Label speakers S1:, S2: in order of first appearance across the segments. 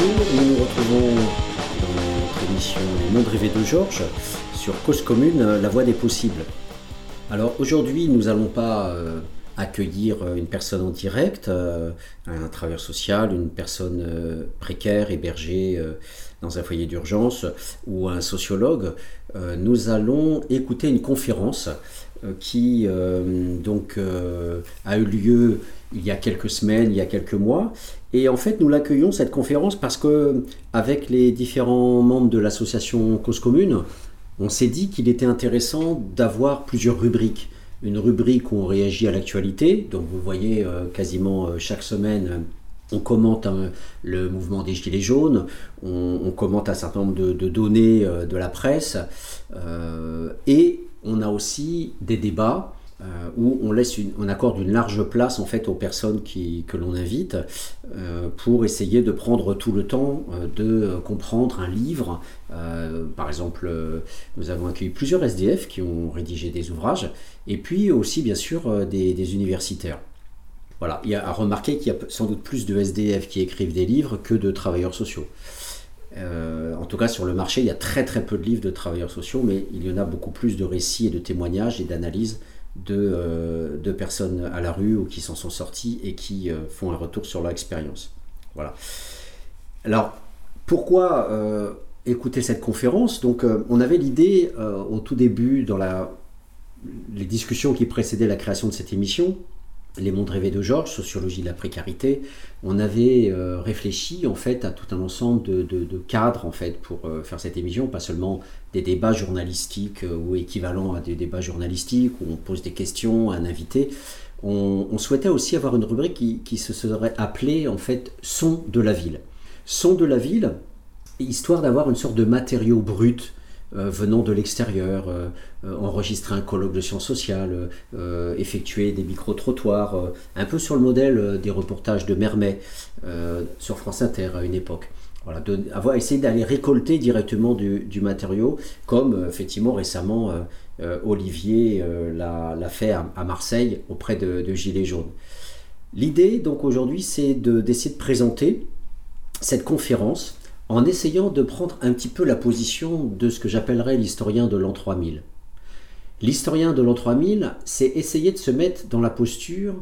S1: nous nous retrouvons dans notre émission Les mondes rêvés de Georges sur Cause Commune, la voie des possibles. Alors aujourd'hui, nous n'allons pas euh, accueillir une personne en direct, euh, un travailleur social, une personne euh, précaire, hébergée dans un foyer d'urgence ou un sociologue. nous allons écouter une conférence qui donc a eu lieu il y a quelques semaines, il y a quelques mois. Et en fait, nous l'accueillons, cette conférence, parce que avec les différents membres de l'association Cause Commune, on s'est dit qu'il était intéressant d'avoir plusieurs rubriques. Une rubrique où on réagit à l'actualité, donc vous voyez euh, quasiment euh, chaque semaine on commente hein, le mouvement des Gilets jaunes, on, commente un certain nombre de, données euh, de la presse, et on a aussi des débats euh, où on, laisse on accorde une large place en fait aux personnes que l'on invite euh, pour essayer de prendre tout le temps euh, de comprendre un livre. par exemple, nous avons accueilli plusieurs SDF qui ont rédigé des ouvrages et puis aussi bien sûr des, universitaires. Voilà, il y a à remarquer qu'il y a sans doute plus de SDF qui écrivent des livres que de travailleurs sociaux. en tout cas, sur le marché, il y a très très peu de livres de travailleurs sociaux, mais il y en a beaucoup plus de récits et de témoignages et d'analyses euh, de, personnes à la rue ou qui s'en sont sorties et qui euh, font un retour sur leur expérience. Voilà. Alors, pourquoi euh, écouter cette conférence? Donc, on avait l'idée au tout début, dans la, les discussions qui précédaient la création de cette émission, les mondes rêvés de Georges, sociologie de la précarité, on avait euh, réfléchi en fait à tout un ensemble de, cadres en fait pour euh, faire cette émission, pas seulement des débats journalistiques euh, ou équivalents à des débats journalistiques où on pose des questions à un invité. On, souhaitait aussi avoir une rubrique qui, qui, se serait appelée en fait son de la ville. Son de la ville, histoire d'avoir une sorte de matériau brut venant de l'extérieur, euh, euh, enregistrer un colloque de sciences sociales, effectuer des micro-trottoirs, un peu sur le modèle des reportages de Mermet sur France Inter à une époque. Voilà, avoir essayé d'aller récolter directement du, matériau, comme effectivement récemment Olivier l'a fait à, Marseille auprès de, de Gilets jaunes. L'idée donc aujourd'hui c'est d'essayer de présenter cette conférence en essayant de prendre un petit peu la position de ce que j'appellerais l'historien de l'an 3000. L'historien de l'an 3000, c'est essayer de se mettre dans la posture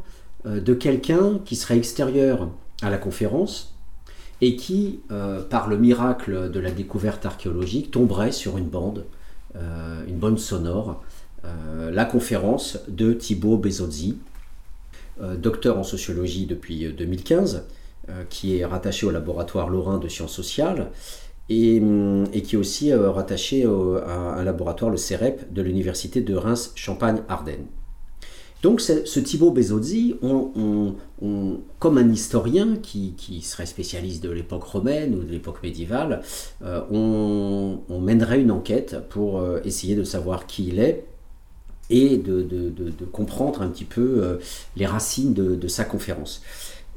S1: euh, de quelqu'un qui serait extérieur à la conférence et qui, euh, par le miracle de la découverte archéologique, tomberait sur une bande, euh, une bande sonore, la conférence de Thibaut Bezozzi, docteur en sociologie depuis 2015, euh, qui est rattaché au laboratoire Lorrain de sciences sociales et, hum, qui est aussi euh, rattaché à un laboratoire, le CEREP, de l'université de Reims-Champagne-Ardenne. Donc ce, Thibaut Bezozzi, comme un historien qui, serait spécialiste de l'époque romaine ou de l'époque médiévale, euh, on, mènerait une enquête pour essayer de savoir qui il est et de, comprendre un petit peu les racines de sa conférence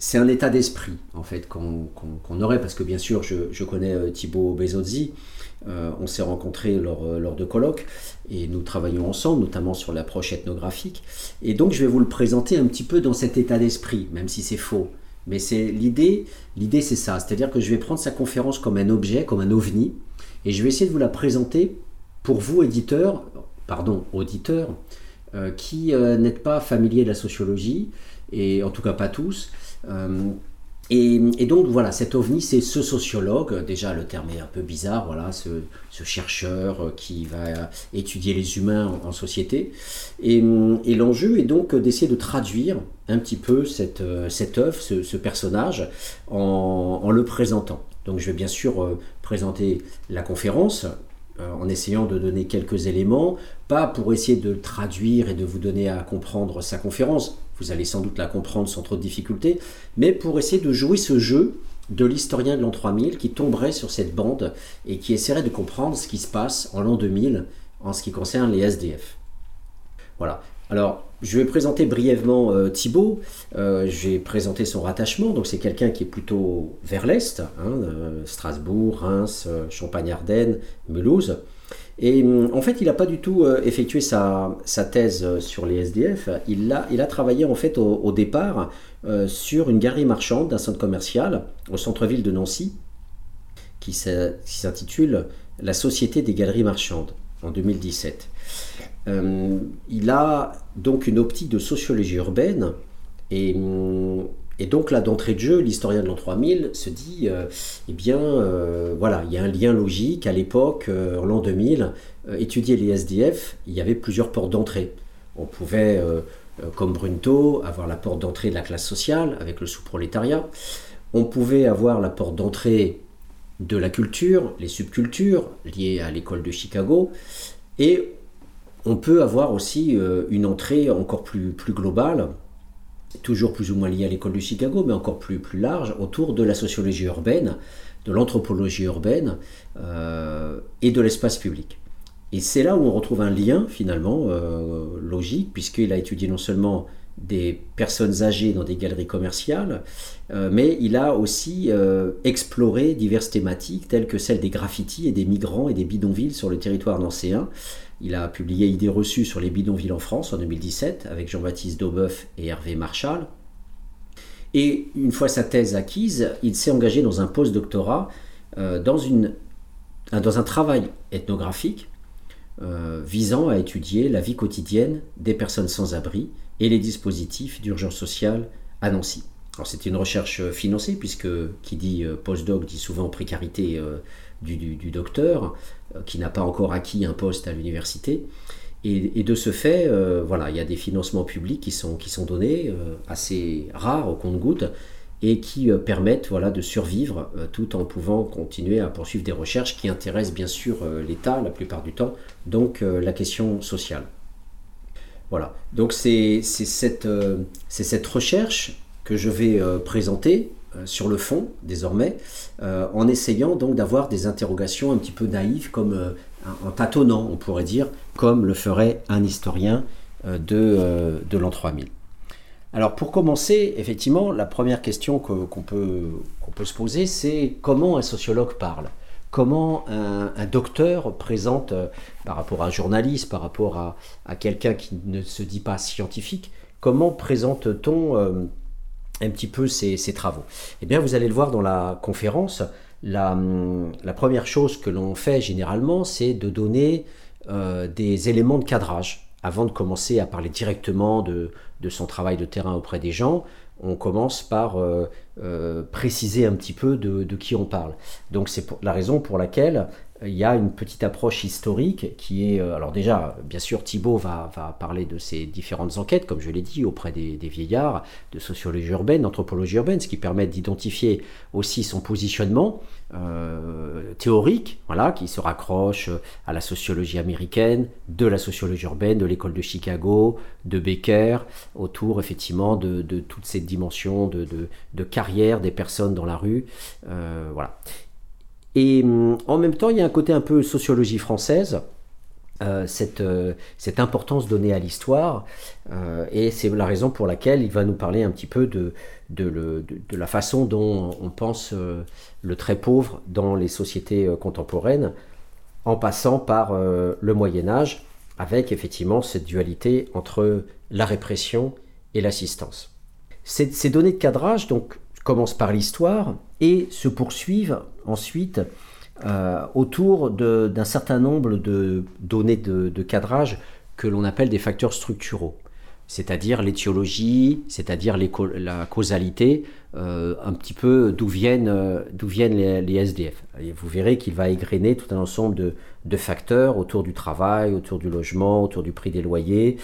S1: c'est un état d'esprit en fait qu'on aurait parce que bien sûr je, connais euh, Thibaut Bezozzi, euh, on s'est rencontrés euh, lors, de colloques et nous travaillons ensemble notamment sur l'approche ethnographique. Et donc je vais vous le présenter un petit peu dans cet état d'esprit même si c'est faux. Mais c'est l'idée l'idée c'est ça. C'est-à-dire que je vais prendre sa conférence comme un objet comme un ovni et je vais essayer de vous la présenter pour vous éditeurs pardon auditeurs qui n'êtes pas familiers de la sociologie et en tout cas pas tous euh, et, donc voilà, cet ovni, c'est ce sociologue, déjà le terme est un peu bizarre, voilà, ce, chercheur qui va étudier les humains en, société. Et, l'enjeu est donc d'essayer de traduire un petit peu cette, œuvre, ce, personnage, en, le présentant. Donc je vais bien sûr euh, présenter la conférence, euh, en essayant de donner quelques éléments, pas pour essayer de traduire et de vous donner à comprendre sa conférence, vous allez sans doute la comprendre sans trop de difficultés, mais pour essayer de jouer ce jeu de l'historien de l'an 3000 qui tomberait sur cette bande et qui essaierait de comprendre ce qui se passe en l'an 2000 en ce qui concerne les SDF. Voilà. Alors, je vais présenter brièvement euh, Thibault. Euh, j'ai présenté son rattachement. Donc, c'est quelqu'un qui est plutôt vers l'est, hein, euh, Strasbourg, Reims, Champagne-Ardenne, Mulhouse. Et hum, en fait, il n'a pas du tout effectué sa, thèse sur les SDF. Il a, il a travaillé en fait au, départ sur une galerie marchande d'un centre commercial au centre-ville de Nancy. qui s'intitule La Société des galeries marchandes en 2017. Euh, il a donc une optique de sociologie urbaine et, donc là d'entrée de jeu, l'historien de l'an 3000 se dit, euh, eh bien euh, voilà, il y a un lien logique à l'époque, en l'an 2000, étudier les SDF, il y avait plusieurs portes d'entrée. On pouvait, comme Brunto, avoir la porte d'entrée de la classe sociale avec le sous-prolétariat. On pouvait avoir la porte d'entrée de la culture, les subcultures liées à l'école de Chicago, et on peut avoir aussi euh, une entrée encore plus, plus globale, toujours plus ou moins liée à l'école de Chicago, mais encore plus, plus large, autour de la sociologie urbaine, de l'anthropologie urbaine euh, et de l'espace public. Et c'est là où on retrouve un lien finalement euh, logique, puisqu'il a étudié non seulement des personnes âgées dans des galeries commerciales, euh, mais il a aussi euh, exploré diverses thématiques telles que celle des graffitis et des migrants et des bidonvilles sur le territoire nancéen. Il a publié Idées reçues sur les bidonvilles en France en 2017 avec Jean-Baptiste Daubeuf et Hervé Marchal. Et une fois sa thèse acquise, il s'est engagé dans un post-doctorat euh, dans, dans un travail ethnographique visant à étudier la vie quotidienne des personnes sans abri et les dispositifs d'urgence sociale à Nancy. Alors c'était une recherche euh, financée puisque qui dit euh, postdoc dit souvent précarité euh, du, docteur qui n'a pas encore acquis un poste à l'université. Et, de ce fait, voilà, il y a des financements publics qui sont, qui sont donnés, assez rares au compte-gouttes, et qui permettent voilà, de survivre tout en pouvant continuer à poursuivre des recherches qui intéressent bien sûr l'État la plupart du temps, donc la question sociale. Voilà. Donc c'est cette, euh, recherche que je vais euh, présenter euh, sur le fond désormais, en essayant donc d'avoir des interrogations un petit peu naïves, comme en tâtonnant, on pourrait dire, comme le ferait un historien de, l'an 3000. Alors pour commencer, effectivement, la première question qu'on peut se poser, c'est comment un sociologue parle? Comment un, docteur présente, euh, par rapport à un journaliste, par rapport à, quelqu'un qui ne se dit pas scientifique, comment présente-t-on euh, un petit peu ses, travaux? Eh bien, vous allez le voir dans la conférence, la, première chose que l'on fait généralement, c'est de donner euh, des éléments de cadrage avant de commencer à parler directement de, son travail de terrain auprès des gens on commence par euh, euh, préciser un petit peu de, qui on parle. Donc c'est la raison pour laquelle il y a une petite approche historique qui est, euh, alors déjà, bien sûr, Thibault va, parler de ces différentes enquêtes, comme je l'ai dit, auprès des, vieillards, de sociologie urbaine, d'anthropologie urbaine, ce qui permet d'identifier aussi son positionnement euh, théorique, voilà, qui se raccroche à la sociologie américaine, de la sociologie urbaine, de l'école de Chicago, de Becker, autour effectivement de, toute cette dimension de, carrière des personnes dans la rue, euh, voilà. Et hum, en même temps, il y a un côté un peu sociologie française. Euh, cette, euh, cette, importance donnée à l'histoire. Euh, et c'est la raison pour laquelle il va nous parler un petit peu de, la façon dont on pense le très pauvre dans les sociétés contemporaines, en passant par le Moyen Âge, avec effectivement cette dualité entre la répression et l'assistance. Ces, ces données de cadrage, donc commencent par l'histoire et se poursuivent ensuite euh, autour d'un certain nombre de données de, cadrage que l'on appelle des facteurs structuraux, c'est-à-dire l'étiologie, c'est-à-dire la causalité, euh, un petit peu d'où viennent, les, SDF. Vous verrez qu'il va égrener tout un ensemble de, facteurs autour du travail, autour du logement, autour du prix des loyers,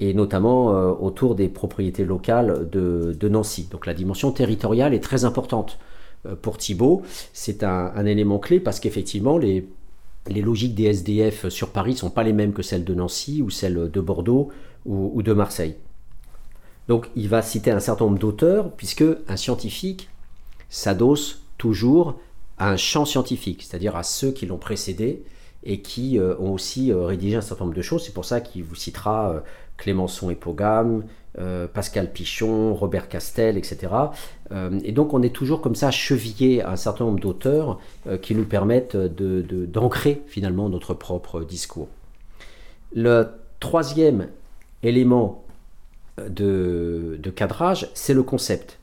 S1: et notamment euh, autour des propriétés locales de, Nancy. Donc la dimension territoriale est très importante pour Thibault. C'est un, élément clé parce qu'effectivement, les, les, logiques des SDF sur Paris ne sont pas les mêmes que celles de Nancy ou celles de Bordeaux ou, de Marseille. Donc il va citer un certain nombre d'auteurs, puisque un scientifique s'adosse toujours à un champ scientifique, c'est-à-dire à ceux qui l'ont précédé et qui euh, ont aussi rédigé un certain nombre de choses. C'est pour ça qu'il vous citera Clémenceau et Pogam, euh, Pascal Pichon, Robert Castel, etc. Euh, et donc on est toujours comme ça chevillé à un certain nombre d'auteurs euh, qui nous permettent d'ancrer finalement notre propre discours. Le troisième élément de, de cadrage, c'est le concept.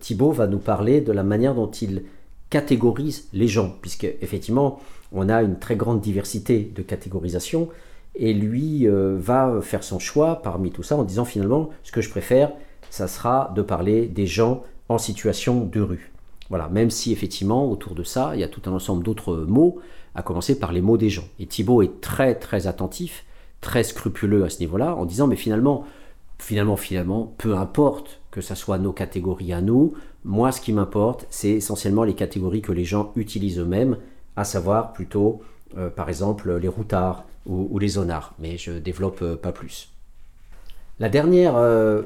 S1: Thibault va nous parler de la manière dont il catégorise les gens, puisque effectivement, on a une très grande diversité de catégorisation, et lui euh, va faire son choix parmi tout ça en disant finalement, ce que je préfère, ça sera de parler des gens en situation de rue. Voilà, même si effectivement, autour de ça, il y a tout un ensemble d'autres mots, à commencer par les mots des gens. Et Thibault est très très attentif, très scrupuleux à ce niveau-là, en disant, mais finalement, finalement, finalement, peu importe que ce soit nos catégories à nous, moi ce qui m'importe, c'est essentiellement les catégories que les gens utilisent eux-mêmes, à savoir plutôt, euh, par exemple, les routards ou, les zonards, mais je développe euh, pas plus. La dernière euh,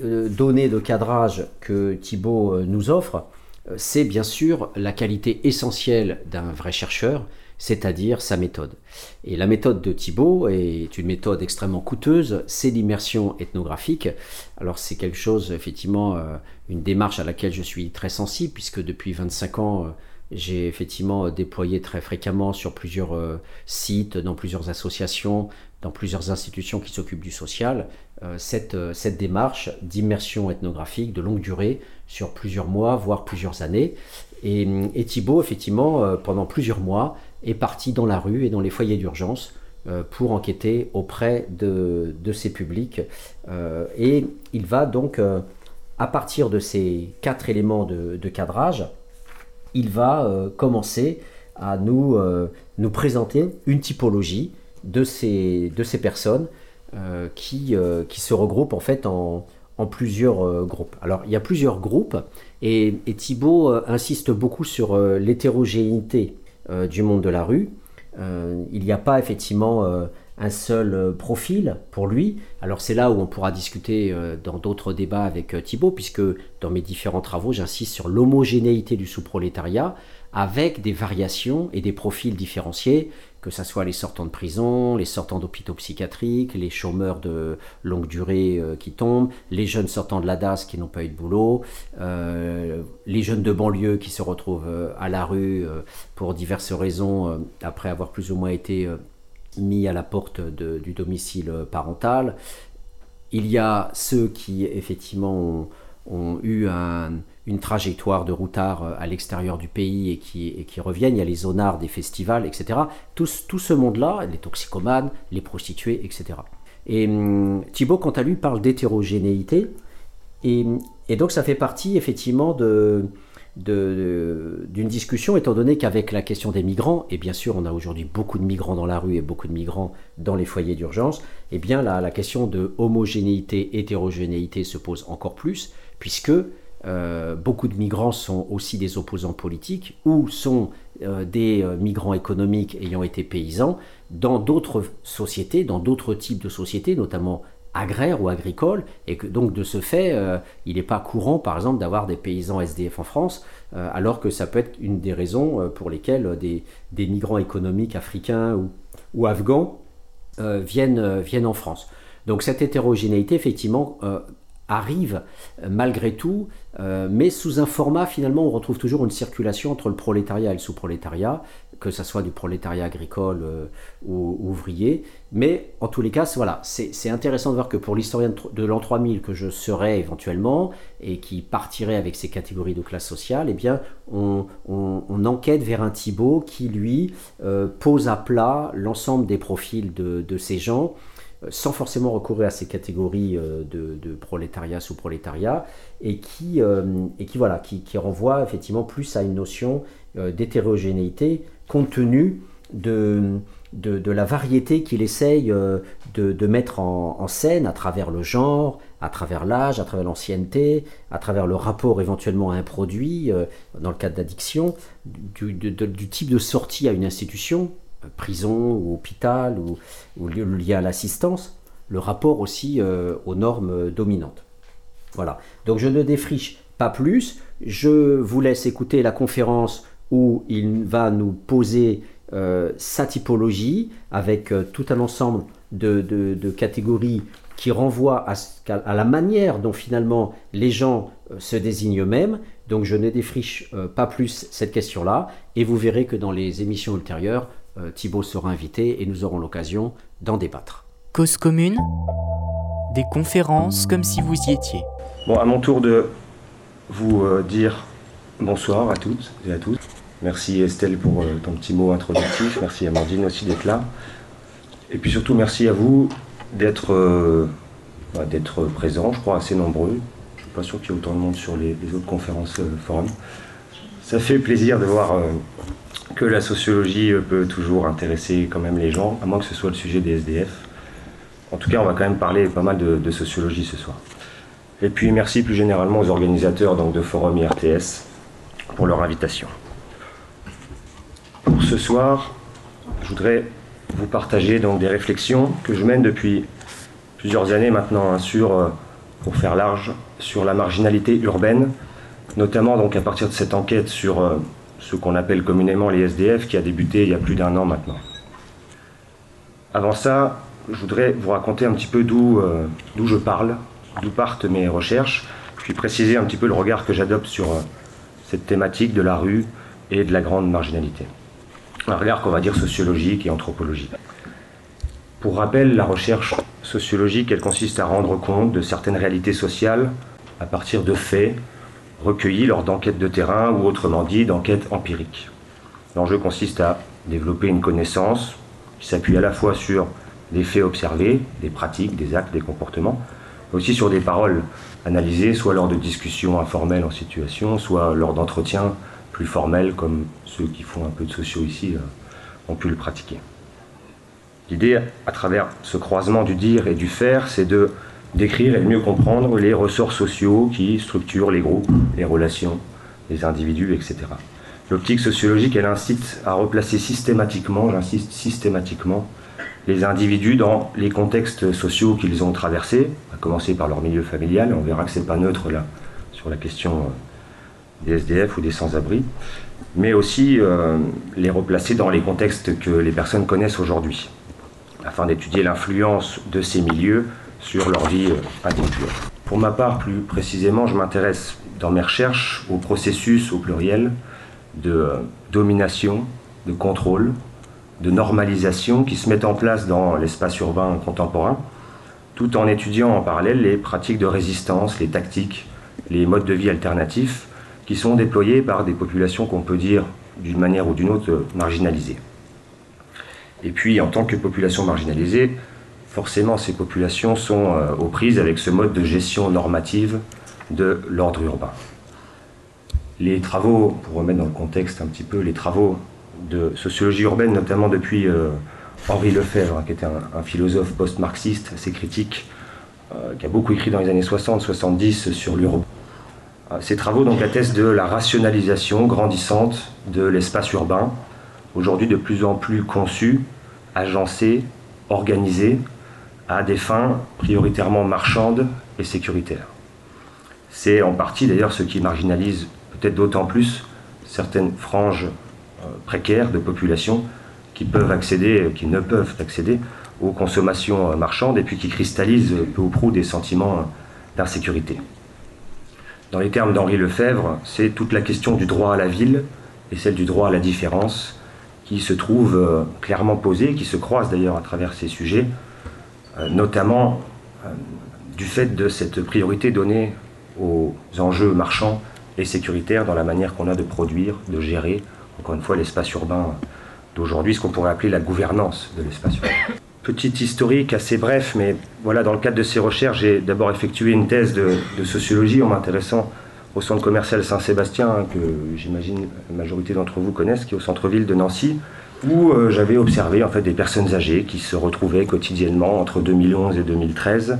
S1: donnée de cadrage que Thibault nous offre, c'est bien sûr la qualité essentielle d'un vrai chercheur, c'est-à-dire sa méthode. Et la méthode de Thibault est une méthode extrêmement coûteuse, c'est l'immersion ethnographique. Alors c'est quelque chose, effectivement, euh, une démarche à laquelle je suis très sensible, puisque depuis 25 ans, euh, j'ai effectivement déployé très fréquemment sur plusieurs euh, sites, dans plusieurs associations, dans plusieurs institutions qui s'occupent du social, cette, cette démarche d'immersion ethnographique de longue durée sur plusieurs mois, voire plusieurs années. Et, et Thibault, effectivement, pendant plusieurs mois, est parti dans la rue et dans les foyers d'urgence euh, pour enquêter auprès de, de ces publics. Euh, et il va donc, euh, à partir de ces quatre éléments de, cadrage, il va commencer à nous, nous présenter une typologie de ces, personnes qui, qui se regroupent en fait en, plusieurs groupes. Alors il y a plusieurs groupes et, Thibault insiste beaucoup sur l'hétérogénéité euh, du monde de la rue. Euh, il n'y a pas effectivement euh, un seul profil pour lui. Alors c'est là où on pourra discuter dans d'autres débats avec Thibault, puisque dans mes différents travaux, j'insiste sur l'homogénéité du sous-prolétariat avec des variations et des profils différenciés que ce soit les sortants de prison, les sortants d'hôpitaux psychiatriques, les chômeurs de longue durée euh, qui tombent, les jeunes sortants de la DAS qui n'ont pas eu de boulot, euh, les jeunes de banlieue qui se retrouvent euh, à la rue pour diverses raisons après avoir plus ou moins été mis à la porte du domicile parental. Il y a ceux qui effectivement ont eu un, une trajectoire de routard euh, à l'extérieur du pays et qui, reviennent. Il y a les zonards des festivals, etc. Tout, ce monde-là, les toxicomanes, les prostituées, etc. Et hum, Thibault, quant à lui, parle d'hétérogénéité. Et, donc ça fait partie effectivement de, d'une discussion, étant donné qu'avec la question des migrants, et bien sûr on a aujourd'hui beaucoup de migrants dans la rue et beaucoup de migrants dans les foyers d'urgence, et eh bien la, la question de homogénéité, hétérogénéité se pose encore plus, puisque euh, beaucoup de migrants sont aussi des opposants politiques ou sont euh, des euh, migrants économiques ayant été paysans dans d'autres sociétés, dans d'autres types de sociétés, notamment agraires ou agricoles, et que donc de ce fait, il n'est pas courant, par exemple, d'avoir des paysans SDF en France, alors que ça peut être une des raisons pour lesquelles des, des migrants économiques africains ou, ou afghans viennent, viennent en France. Donc cette hétérogénéité, effectivement, arrive euh, malgré tout, euh, mais sous un format finalement on retrouve toujours une circulation entre le prolétariat et le sous-prolétariat, que ce soit du prolétariat agricole euh, ou, ouvrier. Mais en tous les cas, voilà, c'est intéressant de voir que pour l'historien de l'an 3000 que je serais éventuellement et qui partirait avec ces catégories de classe sociale, eh bien on, enquête vers un Thibault qui lui pose à plat l'ensemble des profils de, ces gens sans forcément recourir à ces catégories euh, de, prolétariat sous prolétariat et qui, euh, et qui, voilà, qui, qui, renvoie effectivement plus à une notion euh, d'hétérogénéité compte tenu de, de, la variété qu'il essaye de, de, mettre en, scène à travers le genre, à travers l'âge, à travers l'ancienneté, à travers le rapport éventuellement à un produit, dans le cas d'addiction, du, type de sortie à une institution, prison ou hôpital ou, ou lié à l'assistance, le rapport aussi euh, aux normes dominantes. Voilà. Donc je ne défriche pas plus. Je vous laisse écouter la conférence où il va nous poser euh, sa typologie avec euh, tout un ensemble de, catégories qui renvoient à, à, la manière dont finalement les gens se désignent eux-mêmes. Donc je ne défriche pas plus cette question-là et vous verrez que dans les émissions ultérieures, euh, Thibault sera invité et nous aurons l'occasion d'en débattre.
S2: Cause commune, des conférences comme si vous y étiez.
S3: Bon, à mon tour de vous euh, dire Bonsoir à toutes et à tous. Merci Estelle pour euh, ton petit mot introductif. Merci Amandine aussi d'être là. Et puis surtout, merci à vous d'être euh, bah, présents, je crois assez nombreux. Je ne suis pas sûr qu'il y ait autant de monde sur les, autres conférences euh, forums. Ça fait plaisir de voir que la sociologie peut toujours intéresser quand même les gens, à moins que ce soit le sujet des SDF. En tout cas, on va quand même parler pas mal de, sociologie ce soir. Et puis merci plus généralement aux organisateurs donc, de Forum IRTS pour leur invitation. Pour ce soir, je voudrais vous partager donc des réflexions que je mène depuis plusieurs années maintenant hein, sur, euh, pour faire large, sur la marginalité urbaine, notamment donc à partir de cette enquête sur euh, ce qu'on appelle communément les SDF qui a débuté il y a plus d'un an maintenant. Avant ça, je voudrais vous raconter un petit peu d'où euh, je parle, d'où partent mes recherches, puis préciser un petit peu le regard que j'adopte sur cette thématique de la rue et de la grande marginalité. Un regard qu'on va dire sociologique et anthropologique. Pour rappel, la recherche sociologique, elle consiste à rendre compte de certaines réalités sociales à partir de faits recueillis lors d'enquêtes de terrain ou autrement dit d'enquêtes empiriques. L'enjeu consiste à développer une connaissance qui s'appuie à la fois sur des faits observés, des pratiques, des actes, des comportements, mais aussi sur des paroles analysées, soit lors de discussions informelles en situation, soit lors d'entretiens plus formels, comme ceux qui font un peu de sociaux ici euh, ont pu le pratiquer. L'idée, à travers ce croisement du dire et du faire, c'est de décrire et de mieux comprendre les ressorts sociaux qui structurent les groupes, les relations, les individus, etc. L'optique sociologique, elle incite à replacer systématiquement, j'insiste systématiquement, les individus dans les contextes sociaux qu'ils ont traversés, à commencer par leur milieu familial, on verra que ce n'est pas neutre là sur la question euh, des SDF ou des sans-abri, mais aussi euh, les replacer dans les contextes que les personnes connaissent aujourd'hui, afin d'étudier l'influence de ces milieux sur leur vie euh, individuelle. Pour ma part, plus précisément, je m'intéresse dans mes recherches au processus au pluriel de domination, de contrôle, de normalisation qui se mettent en place dans l'espace urbain contemporain, tout en étudiant en parallèle les pratiques de résistance, les tactiques, les modes de vie alternatifs qui sont déployés par des populations qu'on peut dire d'une manière ou d'une autre marginalisées. Et puis, en tant que population marginalisée, forcément, ces populations sont euh, aux prises avec ce mode de gestion normative de l'ordre urbain. Les travaux, pour remettre dans le contexte un petit peu, les travaux de sociologie urbaine, notamment depuis euh, Henri Lefebvre, hein, qui était un, philosophe post-marxiste assez critique, euh, qui a beaucoup écrit dans les années 60-70 sur l'urbain. Euh, ces travaux donc attestent de la rationalisation grandissante de l'espace urbain, aujourd'hui de plus en plus conçu, agencé, organisé, à des fins prioritairement marchandes et sécuritaires. C'est en partie d'ailleurs ce qui marginalise peut-être d'autant plus certaines franges euh, précaires de populations qui peuvent accéder, qui ne peuvent accéder aux consommations euh, marchandes et puis qui cristallisent peu ou prou des sentiments d'insécurité. Dans les termes d'Henri Lefebvre, c'est toute la question du droit à la ville et celle du droit à la différence qui se trouve clairement posée, qui se croisent d'ailleurs à travers ces sujets, notamment du fait de cette priorité donnée aux enjeux marchands et sécuritaires dans la manière qu'on a de produire, de gérer, encore une fois, l'espace urbain d'aujourd'hui, ce qu'on pourrait appeler la gouvernance de l'espace urbain. Petite historique assez bref, mais voilà, dans le cadre de ces recherches, j'ai d'abord effectué une thèse de, sociologie en m'intéressant au centre commercial Saint-Sébastien, hein, que j'imagine la majorité d'entre vous connaissent, qui est au centre-ville de Nancy, où euh, j'avais observé en fait des personnes âgées qui se retrouvaient quotidiennement entre 2011 et 2013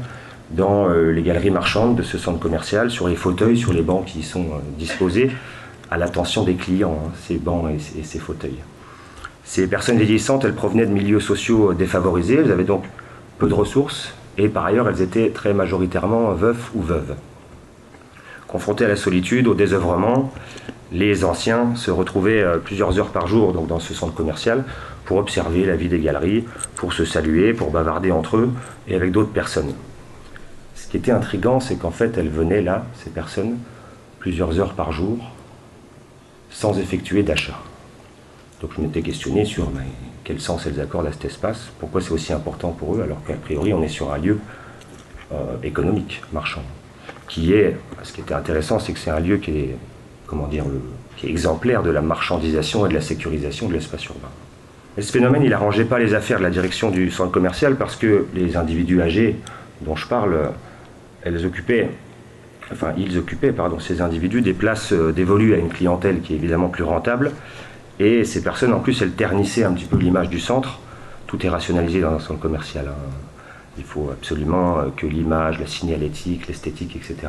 S3: dans euh, les galeries marchandes de ce centre commercial, sur les fauteuils, sur les bancs qui y sont euh, disposés, à l'attention des clients, hein, ces bancs et, ces fauteuils. Ces personnes vieillissantes, elles provenaient de milieux sociaux défavorisés, elles avaient donc peu de ressources, et par ailleurs, elles étaient très majoritairement veufs ou veuves. Confrontées à la solitude, au désœuvrement, les anciens se retrouvaient euh, plusieurs heures par jour dans ce centre commercial pour observer la vie des galeries, pour se saluer, pour bavarder entre eux et avec d'autres personnes. Ce qui était intrigant, c'est qu'en fait, elles venaient là, ces personnes, plusieurs heures par jour, sans effectuer d'achat. Donc je m'étais questionné sur quel sens elles accordent à cet espace, pourquoi c'est aussi important pour eux, alors qu'a priori on est sur un lieu euh, économique, marchand, qui est, ce qui était intéressant, c'est que c'est un lieu qui est comment dire, exemplaire de la marchandisation et de la sécurisation de l'espace urbain. Et ce phénomène, il n'arrangeait pas les affaires de la direction du centre commercial parce que les individus âgés dont je parle, elles occupaient, enfin ils occupaient, pardon, ces individus des places euh, dévolues à une clientèle qui est évidemment plus rentable. Et ces personnes, en plus, elles ternissaient un petit peu l'image du centre. Tout est rationalisé dans un centre commercial. Hein. Il faut absolument euh, que l'image, la signalétique, l'esthétique, etc.,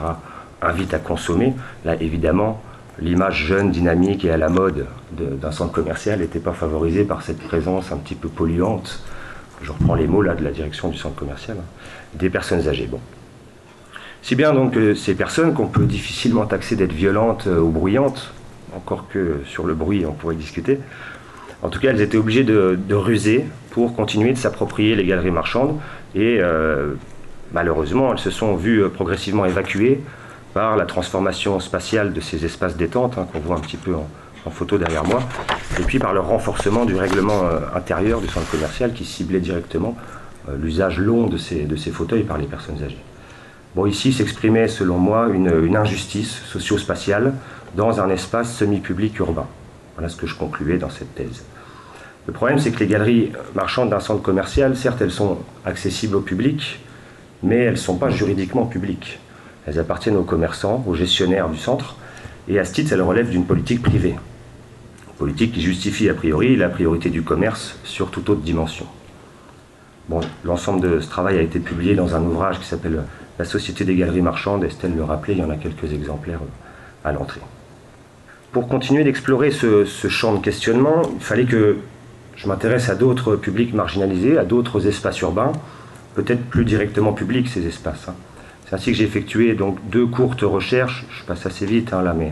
S3: invitent à consommer. Là, évidemment, l'image jeune, dynamique et à la mode d'un centre commercial n'était pas favorisée par cette présence un petit peu polluante, je reprends les mots là de la direction du centre commercial, hein, des personnes âgées. Bon. Si bien donc ces personnes qu'on peut difficilement taxer d'être violentes euh, ou bruyantes, encore que sur le bruit on pourrait discuter, en tout cas elles étaient obligées de, ruser pour continuer de s'approprier les galeries marchandes et euh, malheureusement elles se sont vues progressivement évacuées par la transformation spatiale de ces espaces détente hein, qu'on voit un petit peu en, photo derrière moi, et puis par le renforcement du règlement euh, intérieur du centre commercial qui ciblait directement euh, l'usage long de ces, fauteuils par les personnes âgées. Bon, ici s'exprimait, selon moi, une injustice socio-spatiale dans un espace semi-public urbain. Voilà ce que je concluais dans cette thèse. Le problème, c'est que les galeries marchandes d'un centre commercial, certes, elles sont accessibles au public, mais elles ne sont pas juridiquement publiques. Elles appartiennent aux commerçants, aux gestionnaires du centre, et à ce titre, elles relèvent d'une politique privée. politique qui justifie a priori la priorité du commerce sur toute autre dimension. Bon, l'ensemble de ce travail a été publié dans un ouvrage qui s'appelle La Société des galeries marchandes. Estelle le rappelait, il y en a quelques exemplaires à l'entrée. Pour continuer d'explorer ce, champ de questionnement, il fallait que je m'intéresse à d'autres publics marginalisés, à d'autres espaces urbains, peut-être plus directement publics ces espaces. Hein. C'est ainsi que j'ai effectué donc deux courtes recherches, je passe assez vite hein, là, mais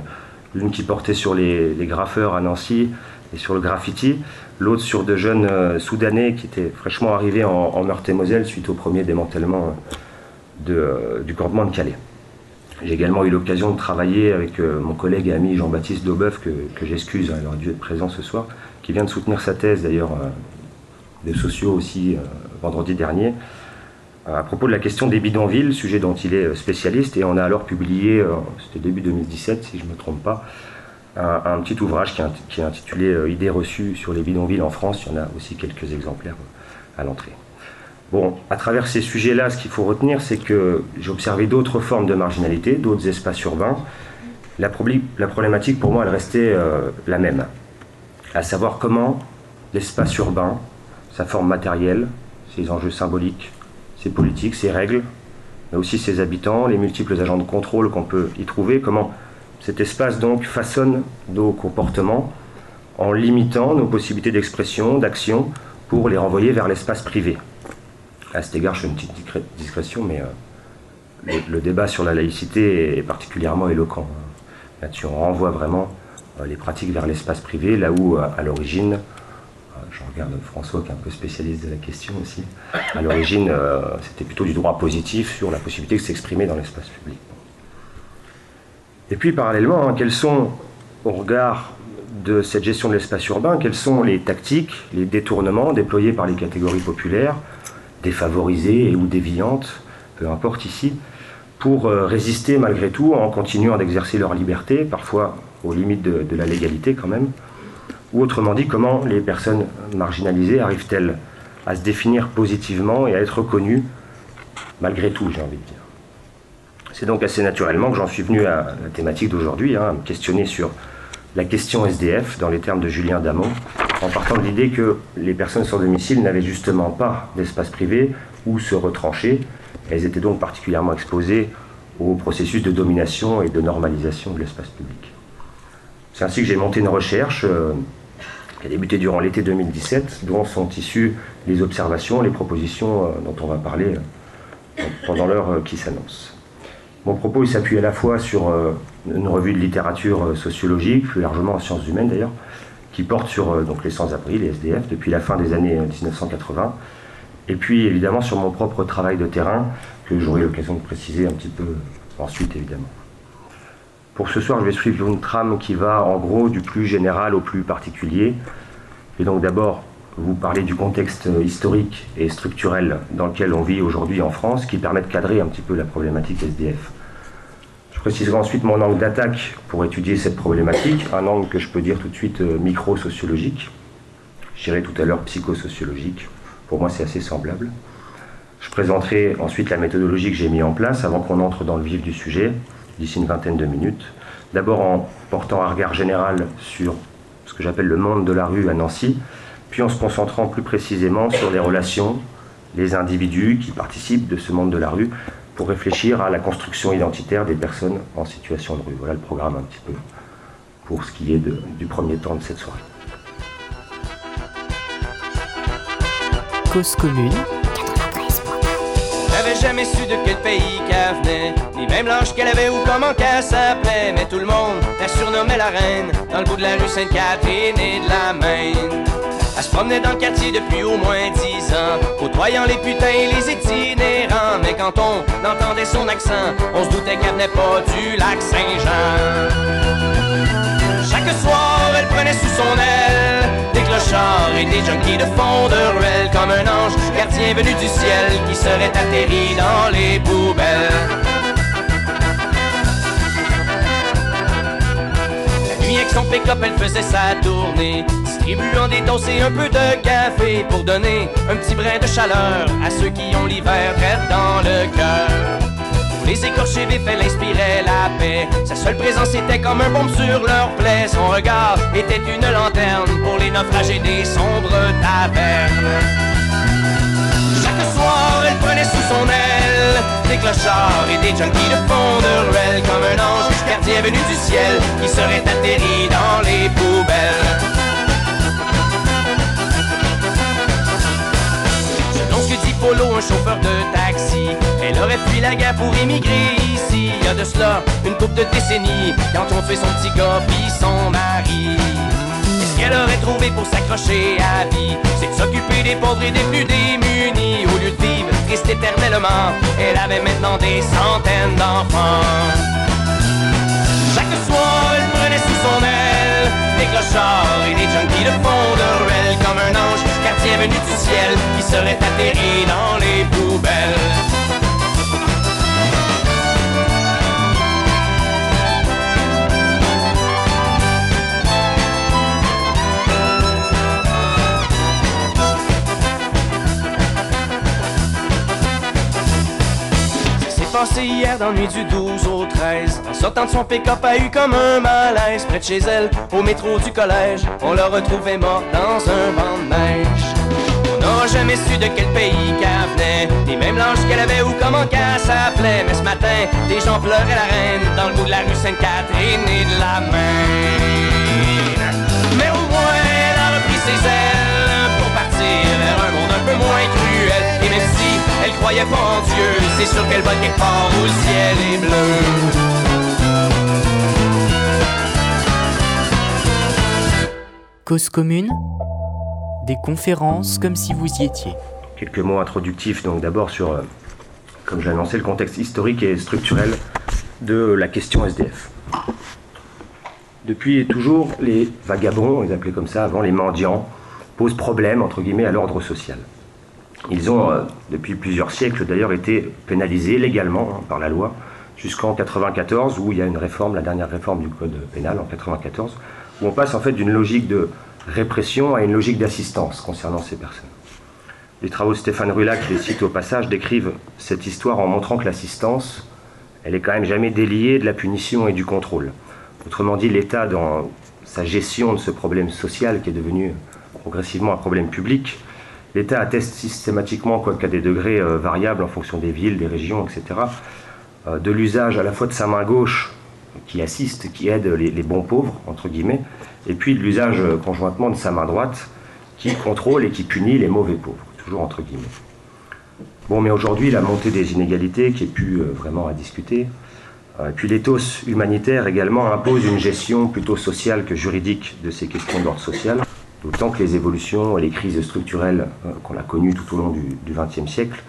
S3: l'une qui portait sur les, graffeurs à Nancy et sur le graffiti, l'autre sur de jeunes euh, Soudanais qui étaient fraîchement arrivés en, Meurthe-et-Moselle suite au premier démantèlement euh, euh, du campement de Calais. J'ai également eu l'occasion de travailler avec mon collègue et ami Jean-Baptiste Daubeuf, que, j'excuse, hein, il aurait dû être présent ce soir, qui vient de soutenir sa thèse d'ailleurs des sociaux aussi vendredi dernier, euh, à propos de la question des bidonvilles, sujet dont il est euh, spécialiste, et on a alors publié, euh, c'était début 2017 si je ne me trompe pas, un, petit ouvrage qui est, intitulé Idées reçues sur les bidonvilles en France. Il y en a aussi quelques exemplaires à l'entrée. Bon, à travers ces sujets-là, ce qu'il faut retenir, c'est que j'ai observé d'autres formes de marginalité, d'autres espaces urbains. La, problématique, pour moi, elle restait la même, à savoir comment l'espace urbain, sa forme matérielle, ses enjeux symboliques, ses politiques, ses règles, mais aussi ses habitants, les multiples agents de contrôle qu'on peut y trouver, comment cet espace donc façonne nos comportements en limitant nos possibilités d'expression, d'action, pour les renvoyer vers l'espace privé. À cet égard, je fais une petite discrétion, mais euh, le, débat sur la laïcité est particulièrement éloquent. Là-dessus, on renvoie vraiment euh, les pratiques vers l'espace privé, là où, euh, à l'origine, je regarde François qui est un peu spécialiste de la question aussi. À l'origine, c'était plutôt du droit positif sur la possibilité de s'exprimer dans l'espace public. Et puis parallèlement, hein, quels sont, au regard de cette gestion de l'espace urbain, quelles sont les tactiques, les détournements déployés par les catégories populaires, défavorisées ou déviantes, peu importe ici, pour euh, résister malgré tout en continuant d'exercer leur liberté, parfois aux limites de la légalité quand même, ou autrement dit, comment les personnes marginalisées arrivent-elles à se définir positivement et à être reconnues malgré tout, j'ai envie de dire? C'est donc assez naturellement que j'en suis venu à la thématique d'aujourd'hui, hein, à me questionner sur la question SDF dans les termes de Julien Damon, en partant de l'idée que les personnes sans domicile n'avaient justement pas d'espace privé où se retrancher. Elles étaient donc particulièrement exposées au processus de domination et de normalisation de l'espace public. C'est ainsi que j'ai monté une recherche euh, qui a débuté durant l'été 2017, dont sont issues les observations, les propositions euh, dont on va parler euh, pendant l'heure qui s'annonce. Mon propos s'appuie à la fois sur une revue de littérature sociologique, plus largement en sciences humaines d'ailleurs, qui porte sur donc, les sans-abri, les SDF, depuis la fin des années 1980, et puis évidemment sur mon propre travail de terrain, que j'aurai l'occasion de préciser un petit peu ensuite évidemment. Pour ce soir, je vais suivre une trame qui va en gros du plus général au plus particulier. Et donc d'abord, vous parler du contexte historique et structurel dans lequel on vit aujourd'hui en France, qui permet de cadrer un petit peu la problématique SDF. Je préciserai ensuite mon angle d'attaque pour étudier cette problématique, un angle que je peux dire tout de suite euh, micro-sociologique. Je dirais tout à l'heure psychosociologique. Pour moi, c'est assez semblable. Je présenterai ensuite la méthodologie que j'ai mise en place avant qu'on entre dans le vif du sujet, d'ici une vingtaine de minutes. D'abord en portant un regard général sur ce que j'appelle le monde de la rue à Nancy, puis en se concentrant plus précisément sur les relations, les individus qui participent de ce monde de la rue, pour réfléchir à la construction identitaire des personnes en situation de rue. Voilà le programme un petit peu pour ce qui est du premier temps de cette soirée.
S2: Cause commune.
S4: J'avais jamais su de quel pays qu'elle venait, ni même l'âge qu'elle avait ou comment qu'elle s'appelait. Mais tout le monde la surnommait la reine, dans le bout de la rue Sainte-Catherine et de la Maine. Elle se promenait dans le quartier depuis au moins dix ans, côtoyant les putains et les itinérants. Mais quand on entendait son accent, on se doutait qu'elle venait pas du lac Saint-Jean. Chaque soir, elle prenait sous son aile des clochards et des junkies de fond de ruelle, comme un ange gardien venu du ciel qui serait atterri dans les poubelles. avec son pick-up, elle faisait sa tournée, distribuant des doses un peu de café pour donner un petit brin de chaleur à ceux qui ont l'hiver très dans le cœur. Pour les écorchés elle inspirait la paix. Sa seule présence était comme un bombe sur leur plaie. Son regard était une lanterne pour les naufragés des sombres tavernes. Chaque soir, elle prenait sous son aile des clochards et des junkies de fond de ruelle comme un ange gardien venu du ciel qui serait atterri dans les poubelles. Un chauffeur de taxi, elle aurait fui la guerre pour émigrer ici. Il y a de cela une coupe de décennies quand on fait son petit gars puis son mari qu'elle aurait trouvé pour s'accrocher à vie, c'est de s'occuper des pauvres et des plus démunis. Au lieu de vivre triste éternellement, elle avait maintenant des centaines d'enfants. Chaque soir, elle prenait sous son aile des clochards et des junkies de fond de comme un ange gardien venu du ciel qui serait atterri dans les poubelles. passé hier dans nuit du 12 au 13. En sortant de son pick-up, a eu comme un malaise près de chez elle, au métro du collège. On l'a retrouvée morte dans un banc de neige. Jamais su de quel pays qu'elle venait, ni même l'âge qu'elle avait ou comment qu'elle s'appelait. Mais ce matin, des gens pleuraient la reine dans le bout de la rue Sainte-Catherine et de la Maine. Mais au moins, elle a repris ses ailes pour partir vers un monde un peu moins cruel. Et même si elle croyait pas en Dieu, c'est sûr qu'elle va quelque part où le ciel est bleu.
S2: Cause commune, des conférences comme si vous y étiez.
S3: Quelques mots introductifs, donc d'abord sur, euh, comme j'ai annoncé, le contexte historique et structurel de la question SDF. Depuis toujours, les vagabonds, on les appelait comme ça avant, les mendiants, posent problème, entre guillemets, à l'ordre social. Ils ont, euh, depuis plusieurs siècles d'ailleurs, été pénalisés légalement hein, par la loi jusqu'en 94, où il y a une réforme, la dernière réforme du code pénal en 94, où on passe en fait d'une logique de répression à une logique d'assistance concernant ces personnes. Les travaux de Stéphane Rulac, les cite au passage, décrivent cette histoire en montrant que l'assistance, elle est quand même jamais déliée de la punition et du contrôle. Autrement dit, l'État, dans sa gestion de ce problème social qui est devenu progressivement un problème public, L'État atteste systématiquement, quoiqu'à des degrés euh, variables en fonction des villes, des régions, etc., euh, de l'usage à la fois de sa main gauche, qui assiste, qui aide les, bons pauvres, entre guillemets, et puis de l'usage euh, conjointement de sa main droite, qui contrôle et qui punit les mauvais pauvres, toujours entre guillemets. Bon, mais aujourd'hui, la montée des inégalités, qui est plus vraiment à discuter, et puis l'éthos humanitaire également impose une gestion plutôt sociale que juridique de ces questions d'ordre social. D'autant que les évolutions et les crises structurelles euh, qu'on a connues tout au long du XXe siècle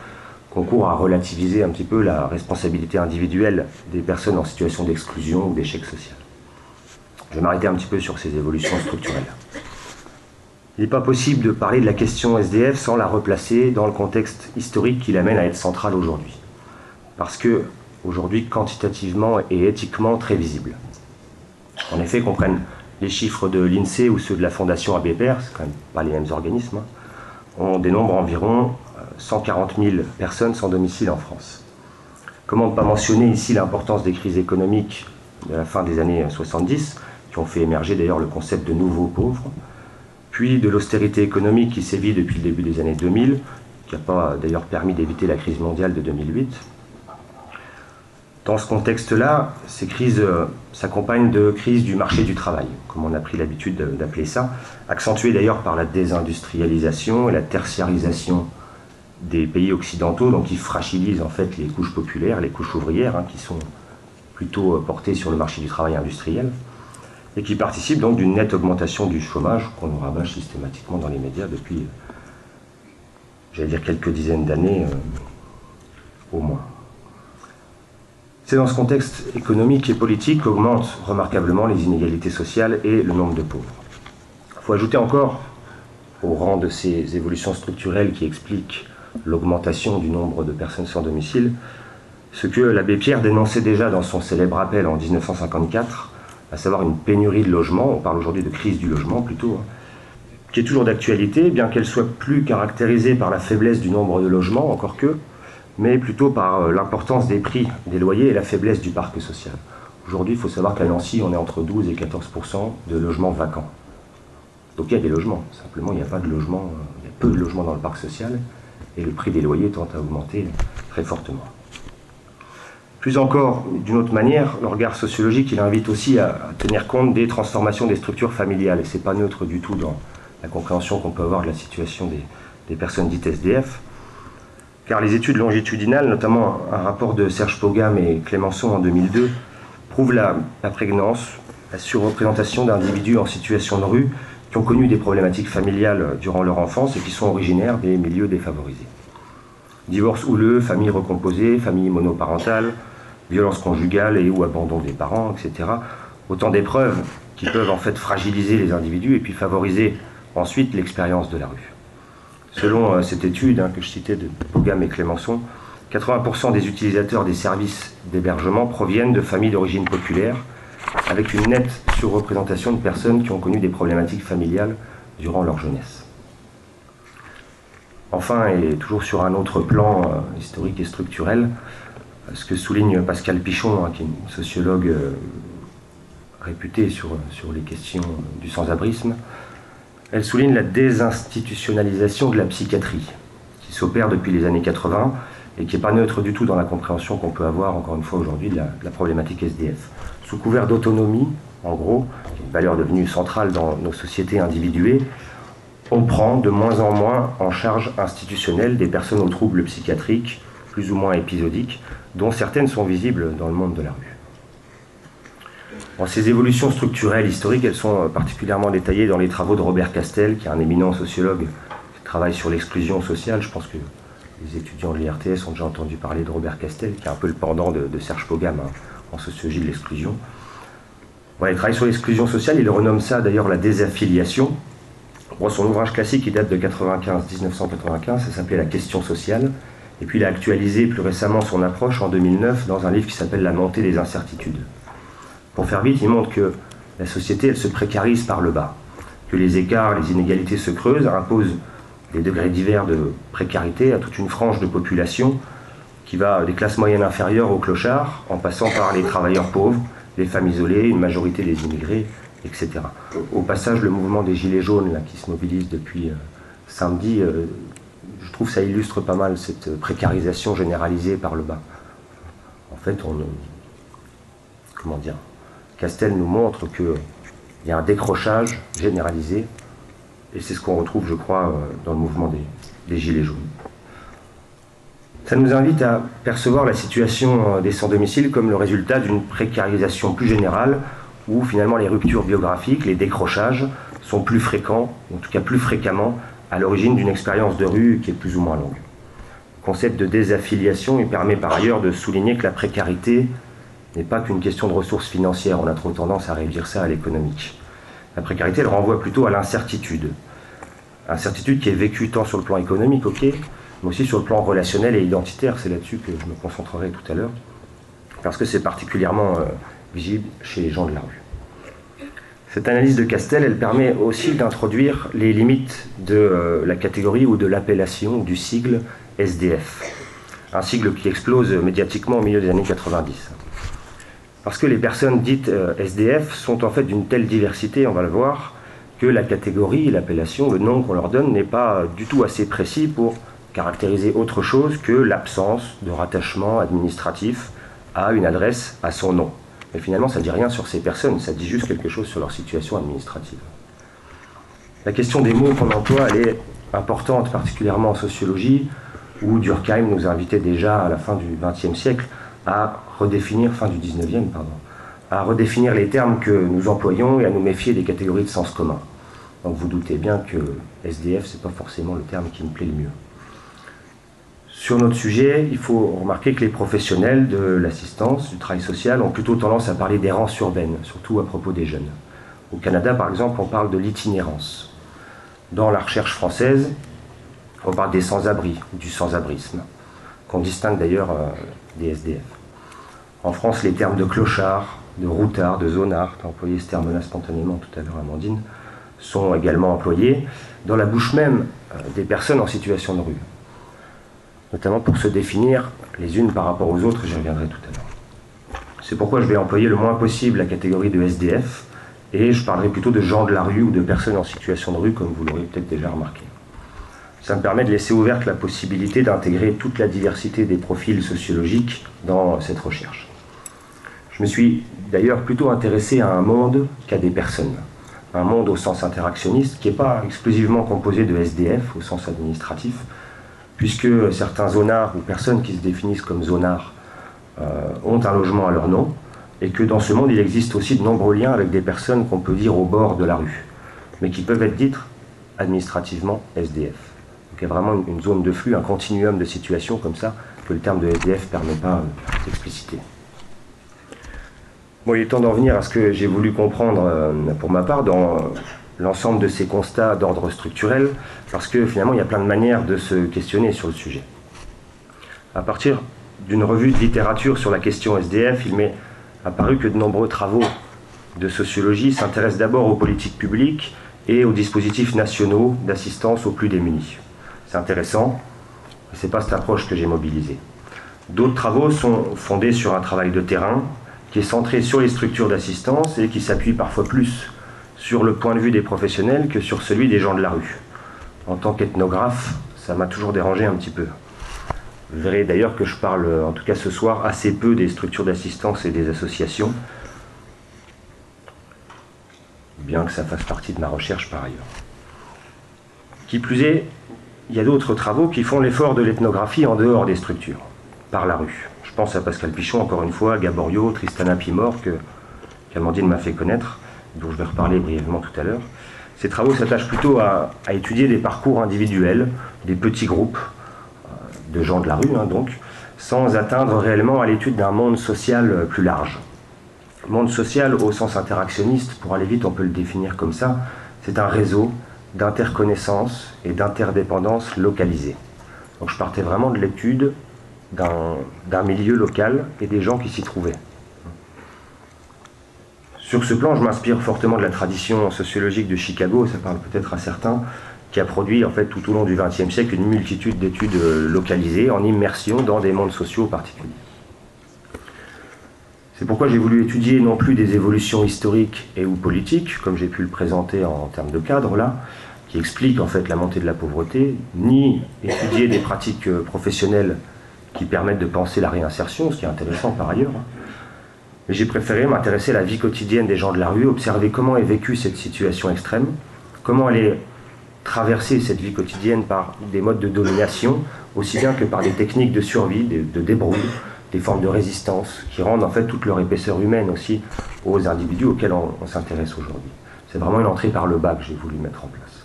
S3: concourent à relativiser un petit peu la responsabilité individuelle des personnes en situation d'exclusion ou d'échec social. Je vais m'arrêter un petit peu sur ces évolutions structurelles. Il n'est pas possible de parler de la question SDF sans la replacer dans le contexte historique qui l'amène à être centrale aujourd'hui. Parce que aujourd'hui quantitativement et éthiquement très visible. En effet, qu'on prenne les chiffres de l'INSEE ou ceux de la Fondation Abbé Père, c'est quand même pas les mêmes organismes, hein, on dénombre environ 140 000 personnes sans domicile en France. Comment ne pas mentionner ici l'importance des crises économiques de la fin des années 70, qui ont fait émerger d'ailleurs le concept de nouveaux pauvres, puis de l'austérité économique qui sévit depuis le début des années 2000, qui n'a pas d'ailleurs permis d'éviter la crise mondiale de 2008. Dans ce contexte-là, ces crises euh, s'accompagnent de crises du marché du travail, comme on a pris l'habitude d'appeler ça, accentuées d'ailleurs par la désindustrialisation et la tertiarisation des pays occidentaux, donc qui fragilisent en fait les couches populaires, les couches ouvrières, hein, qui sont plutôt euh, portées sur le marché du travail industriel, et qui participent donc d'une nette augmentation du chômage qu'on nous rabâche systématiquement dans les médias depuis, euh, j'allais dire, quelques dizaines d'années au moins. C'est dans ce contexte économique et politique qu'augmentent remarquablement les inégalités sociales et le nombre de pauvres. Il faut ajouter encore, au rang de ces évolutions structurelles qui expliquent l'augmentation du nombre de personnes sans domicile, ce que l'abbé Pierre dénonçait déjà dans son célèbre appel en 1954, à savoir une pénurie de logements, on parle aujourd'hui de crise du logement plutôt, hein, qui est toujours d'actualité, bien qu'elle soit plus caractérisée par la faiblesse du nombre de logements, encore que, mais plutôt par euh, l'importance des prix des loyers et la faiblesse du parc social. Aujourd'hui, il faut savoir qu'à Nancy, on est entre 12 et 14% de logements vacants. Donc il y a des logements, simplement il n'y a pas de logements, euh, il y a peu de logements dans le parc social, et le prix des loyers tend à augmenter très fortement. Plus encore, d'une autre manière, le regard sociologique, il invite aussi à, tenir compte des transformations des structures familiales, et ce n'est pas neutre du tout dans la compréhension qu'on peut avoir de la situation des, personnes dites SDF car les études longitudinales, notamment un rapport de Serge Pogam et Clémenceau en 2002, prouvent la, prégnance, la surreprésentation d'individus en situation de rue qui ont connu des problématiques familiales durant leur enfance et qui sont originaires des milieux défavorisés. Divorce houleux, famille recomposée, famille monoparentale, violence conjugale et ou abandon des parents, etc. Autant d'épreuves qui peuvent en fait fragiliser les individus et puis favoriser ensuite l'expérience de la rue. Selon euh, cette étude hein, que je citais de Pogam et Clémenceau, 80% des utilisateurs des services d'hébergement proviennent de familles d'origine populaire, avec une nette surreprésentation de personnes qui ont connu des problématiques familiales durant leur jeunesse. Enfin, et toujours sur un autre plan euh, historique et structurel, ce que souligne Pascal Pichon, hein, qui est une sociologue euh, réputée sur, sur les questions du sans-abrisme, elle souligne la désinstitutionnalisation de la psychiatrie, qui s'opère depuis les années 80 et qui n'est pas neutre du tout dans la compréhension qu'on peut avoir, encore une fois aujourd'hui, de, la, problématique SDF. Sous couvert d'autonomie, en gros, qui est une valeur devenue centrale dans nos sociétés individuées, on prend de moins en moins en charge institutionnelle des personnes aux troubles psychiatriques, plus ou moins épisodiques, dont certaines sont visibles dans le monde de la rue ces évolutions structurelles historiques, elles sont euh, particulièrement détaillées dans les travaux de Robert Castel, qui est un éminent sociologue qui travaille sur l'exclusion sociale. Je pense que les étudiants de l'IRTS ont déjà entendu parler de Robert Castel, qui est un peu le pendant de, Serge Pogam hein, en sociologie de l'exclusion. il travaille sur l'exclusion sociale, il renomme ça d'ailleurs la désaffiliation. son ouvrage classique, il date de 95, 1995, ça s'appelait La question sociale. Et puis il a actualisé plus récemment son approche en 2009 dans un livre qui s'appelle La montée des incertitudes. Pour faire vite, il montre que la société, elle se précarise par le bas, que les écarts, les inégalités se creusent, imposent des degrés divers de précarité à toute une frange de population qui va des classes moyennes inférieures aux clochards, en passant par les travailleurs pauvres, les femmes isolées, une majorité des immigrés, etc. Au passage, le mouvement des Gilets jaunes là, qui se mobilise depuis euh, samedi, euh, trouve que ça illustre pas mal cette précarisation généralisée par le bas. En fait, on. Comment dire Castel nous montre qu'il y a un décrochage généralisé, et c'est ce qu'on retrouve, je crois, euh, dans le mouvement des, Gilets jaunes. Ça nous invite à percevoir la situation euh, des sans-domicile comme le résultat d'une précarisation plus générale, où finalement les ruptures biographiques, les décrochages, sont plus fréquents, en tout cas plus fréquemment, à l'origine d'une expérience de rue qui est plus ou moins longue. Le concept de désaffiliation il permet par ailleurs de souligner que la précarité n'est pas qu'une question de ressources financières. On a trop tendance à réduire ça à l'économique. La précarité, elle renvoie plutôt à l'incertitude. Incertitude qui est vécue tant sur le plan économique, ok, mais aussi sur le plan relationnel et identitaire. C'est là-dessus que je me concentrerai tout à l'heure. parce que c'est particulièrement euh, visible chez les gens de la rue. Cette analyse de Castel, elle permet aussi d'introduire les limites de euh, la catégorie ou de l'appellation du sigle SDF, un sigle qui explose médiatiquement au milieu des années 90. Parce que les personnes dites euh, SDF sont en fait d'une telle diversité, on va le voir, que la catégorie, l'appellation, le nom qu'on leur donne n'est pas du tout assez précis pour caractériser autre chose que l'absence de rattachement administratif à une adresse, à son nom. Mais finalement, ça ne dit rien sur ces personnes, ça dit juste quelque chose sur leur situation administrative. La question des mots qu'on emploie, elle est importante, particulièrement en sociologie, où Durkheim nous invitait déjà à la fin du XXe siècle à redéfinir, fin du XIXe, pardon, à redéfinir les termes que nous employons et à nous méfier des catégories de sens commun. Donc vous doutez bien que SDF, ce n'est pas forcément le terme qui me plaît le mieux. Sur notre sujet, il faut remarquer que les professionnels de l'assistance, du travail social, ont plutôt tendance à parler d'errance urbaine, surtout à propos des jeunes. Au Canada, par exemple, on parle de l'itinérance. Dans la recherche française, on parle des sans-abri, du sans-abrisme, qu'on distingue d'ailleurs euh, des SDF. En France, les termes de clochard, de routard, de zonard, tu as employé ce terme-là spontanément tout à l'heure, Amandine, sont également employés dans la bouche même euh, des personnes en situation de rue, notamment pour se définir les unes par rapport aux autres, j'y reviendrai tout à l'heure. C'est pourquoi je vais employer le moins possible la catégorie de SDF, et je parlerai plutôt de gens de la rue ou de personnes en situation de rue, comme vous l'aurez peut-être déjà remarqué. Ça me permet de laisser ouverte la possibilité d'intégrer toute la diversité des profils sociologiques dans cette recherche. Je me suis d'ailleurs plutôt intéressé à un monde qu'à des personnes. Un monde au sens interactionniste qui n'est pas exclusivement composé de SDF au sens administratif, puisque certains zonards ou personnes qui se définissent comme zonards euh, ont un logement à leur nom, et que dans ce monde il existe aussi de nombreux liens avec des personnes qu'on peut dire au bord de la rue, mais qui peuvent être dites administrativement SDF. Donc il y a vraiment une, zone de flux, un continuum de situations comme ça que le terme de SDF ne permet pas euh, d'expliciter. Bon, il est temps d'en venir à ce que j'ai voulu comprendre euh, pour ma part dans l'ensemble de ces constats d'ordre structurel, parce que finalement il y a plein de manières de se questionner sur le sujet. À partir d'une revue de littérature sur la question SDF, il m'est apparu que de nombreux travaux de sociologie s'intéressent d'abord aux politiques publiques et aux dispositifs nationaux d'assistance aux plus démunis. C'est intéressant, mais ce n'est pas cette approche que j'ai mobilisée. D'autres travaux sont fondés sur un travail de terrain, qui est centré sur les structures d'assistance et qui s'appuie parfois plus sur le point de vue des professionnels que sur celui des gens de la rue. En tant qu'ethnographe, ça m'a toujours dérangé un petit peu. Vous d'ailleurs que je parle, en tout cas ce soir, assez peu des structures d'assistance et des associations, bien que ça fasse partie de ma recherche par ailleurs. Qui plus est, il y a d'autres travaux qui font l'effort de l'ethnographie en dehors des structures, par la rue. Je pense à Pascal Pichon, encore une fois, Gaborio, Tristana Pimor, que qu'Amandine m'a fait connaître, dont je vais reparler brièvement tout à l'heure. Ces travaux s'attachent plutôt à, étudier des parcours individuels, des petits groupes euh, de gens de la rue, hein, donc, sans atteindre réellement à l'étude d'un monde social euh, plus large. Monde social au sens interactionniste, pour aller vite, on peut le définir comme ça, c'est un réseau d'interconnaissance et d'interdépendance localisée. Donc je partais vraiment de l'étude d'un milieu local et des gens qui s'y trouvaient. Sur ce plan, je m'inspire fortement de la tradition sociologique de Chicago, ça parle peut-être à certains, qui a produit en fait tout au long du XXe siècle une multitude d'études localisées en immersion dans des mondes sociaux particuliers. C'est pourquoi j'ai voulu étudier non plus des évolutions historiques et ou politiques, comme j'ai pu le présenter en termes de cadre là, qui expliquent en fait la montée de la pauvreté, ni étudier des pratiques professionnelles qui permettent de penser la réinsertion, ce qui est intéressant par ailleurs. J'ai préféré m'intéresser à la vie quotidienne des gens de la rue, observer comment est vécue cette situation extrême, comment elle est traversée cette vie quotidienne par des modes de domination, aussi bien que par des techniques de survie, de, débrouille, des formes de résistance, qui rendent en fait toute leur épaisseur humaine aussi aux individus auxquels on, on s'intéresse aujourd'hui. C'est vraiment une entrée par le bas que j'ai voulu mettre en place.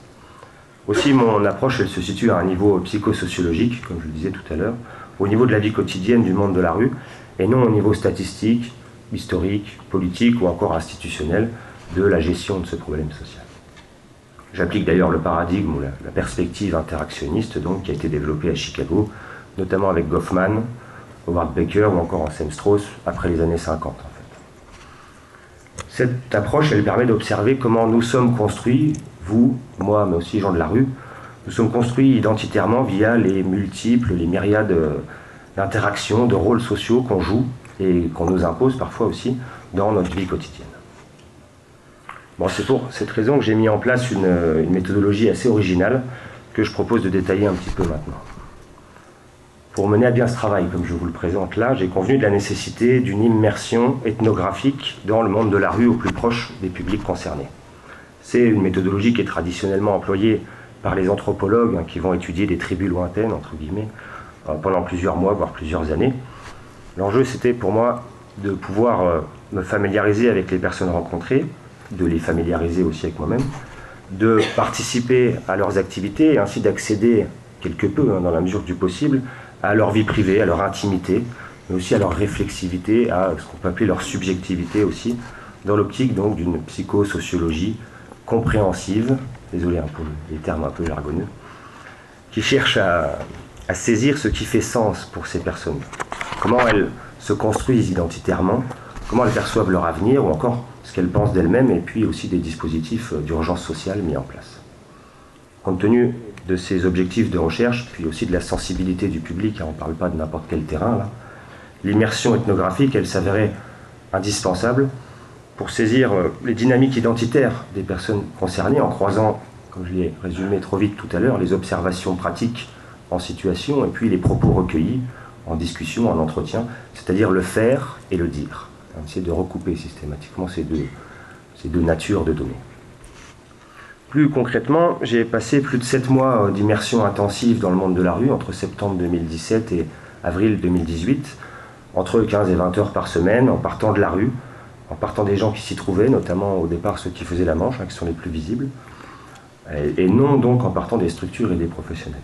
S3: Aussi, mon approche, elle se situe à un niveau psychosociologique, comme je le disais tout à l'heure, au niveau de la vie quotidienne du monde de la rue, et non au niveau statistique, historique, politique ou encore institutionnel de la gestion de ce problème social. J'applique d'ailleurs le paradigme ou la, perspective interactionniste donc, qui a été développée à Chicago, notamment avec Goffman, Howard Baker ou encore Anselm Strauss après les années 50 Cette approche, elle permet d'observer comment nous sommes construits, vous, moi, mais aussi gens de la rue, nous sommes construits identitairement via les multiples, les myriades d'interactions, de rôles sociaux qu'on joue et qu'on nous impose parfois aussi dans notre vie quotidienne. Bon, c'est pour cette raison que j'ai mis en place une, une, méthodologie assez originale que je propose de détailler un petit peu maintenant. Pour mener à bien ce travail, comme je vous le présente là, j'ai convenu de la nécessité d'une immersion ethnographique dans le monde de la rue au plus proche des publics concernés. C'est une méthodologie qui est traditionnellement employée par les anthropologues hein, qui vont étudier des tribus lointaines, entre guillemets, euh, pendant plusieurs mois, voire plusieurs années. L'enjeu, c'était pour moi de pouvoir euh, me familiariser avec les personnes rencontrées, de les familiariser aussi avec moi-même, de participer à leurs activités et ainsi d'accéder quelque peu, hein, dans la mesure du possible, à leur vie privée, à leur intimité, mais aussi à leur réflexivité, à ce qu'on peut appeler leur subjectivité aussi, dans l'optique donc d'une psychosociologie compréhensive, désolé pour les termes un peu jargonneux, qui cherche à saisir ce qui fait sens pour ces personnes. Comment elles se construisent identitairement, comment elles perçoivent leur avenir, ou encore ce qu'elles pensent d'elles-mêmes, et puis aussi des dispositifs d'urgence sociale mis en place. Compte tenu de ces objectifs de recherche, puis aussi de la sensibilité du public, hein, on ne parle pas de n'importe quel terrain, l'immersion ethnographique, elle s'avérait indispensable pour saisir euh, les dynamiques identitaires des personnes concernées en croisant, comme je l'ai résumé trop vite tout à l'heure, les observations pratiques en situation et puis les propos recueillis en discussion, en entretien, c'est-à-dire le faire et le dire. C'est de recouper systématiquement ces deux, ces deux natures de données. Plus concrètement, j'ai passé plus de 7 mois d'immersion intensive dans le monde de la rue entre septembre 2017 et avril 2018, entre 15 et 20 heures par semaine, en partant de la rue, en partant des gens qui s'y trouvaient, notamment au départ ceux qui faisaient la manche, hein, qui sont les plus visibles, et, non donc en partant des structures et des professionnels.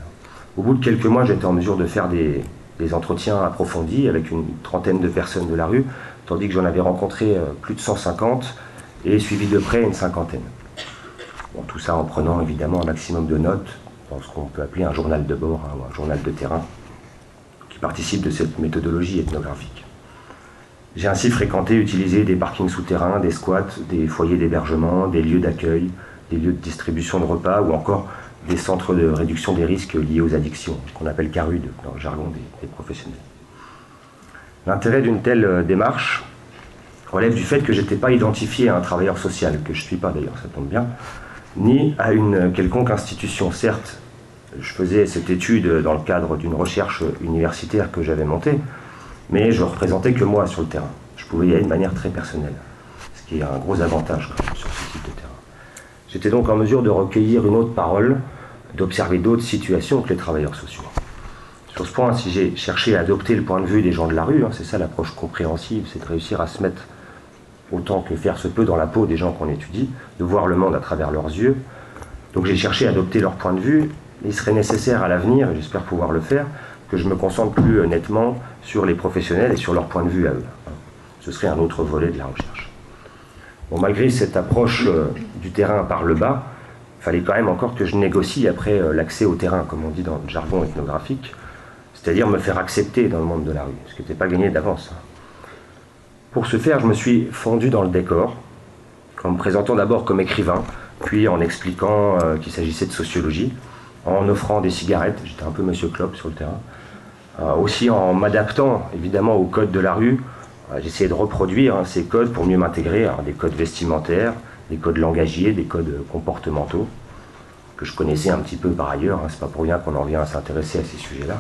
S3: Au bout de quelques mois, j'étais en mesure de faire des, des, entretiens approfondis avec une trentaine de personnes de la rue, tandis que j'en avais rencontré plus de 150 et suivi de près une cinquantaine. Bon, tout ça en prenant évidemment un maximum de notes dans ce qu'on peut appeler un journal de bord, hein, ou un journal de terrain, qui participe de cette méthodologie ethnographique. J'ai ainsi fréquenté, utilisé des parkings souterrains, des squats, des foyers d'hébergement, des lieux d'accueil, des lieux de distribution de repas ou encore des centres de réduction des risques liés aux addictions, qu'on appelle CARUD dans le jargon des, professionnels. L'intérêt d'une telle démarche relève du fait que je n'étais pas identifié à un travailleur social, que je ne suis pas d'ailleurs, ça tombe bien, ni à une quelconque institution. Certes, je faisais cette étude dans le cadre d'une recherche universitaire que j'avais montée, mais je représentais que moi sur le terrain. Je pouvais y aller de manière très personnelle, ce qui est un gros avantage sur ce type de terrain. J'étais donc en mesure de recueillir une autre parole, d'observer d'autres situations que les travailleurs sociaux. Sur ce point, si j'ai cherché à adopter le point de vue des gens de la rue, hein, c'est ça l'approche compréhensive, c'est de réussir à se mettre autant que faire se peut dans la peau des gens qu'on étudie, de voir le monde à travers leurs yeux. Donc j'ai cherché à adopter leur point de vue. Il serait nécessaire à l'avenir, et j'espère pouvoir le faire, que je me concentre plus nettement sur les professionnels et sur leur point de vue à eux. Ce serait un autre volet de la recherche. Bon, malgré cette approche euh, du terrain par le bas, fallait quand même encore que je négocie après euh, l'accès au terrain, comme on dit dans le jargon ethnographique, c'est-à-dire me faire accepter dans le monde de la rue, ce qui n'était pas gagné d'avance. Pour ce faire, je me suis fondu dans le décor, en me présentant d'abord comme écrivain, puis en expliquant euh, qu'il s'agissait de sociologie, en offrant des cigarettes, j'étais un peu monsieur Klopp sur le terrain, euh, aussi en m'adaptant évidemment aux codes de la rue, j'essayais de reproduire hein, ces codes pour mieux m'intégrer, des codes vestimentaires, des codes langagiers, des codes comportementaux, que je connaissais un petit peu par ailleurs, hein, c'est pas pour rien qu'on en vient à s'intéresser à ces sujets-là.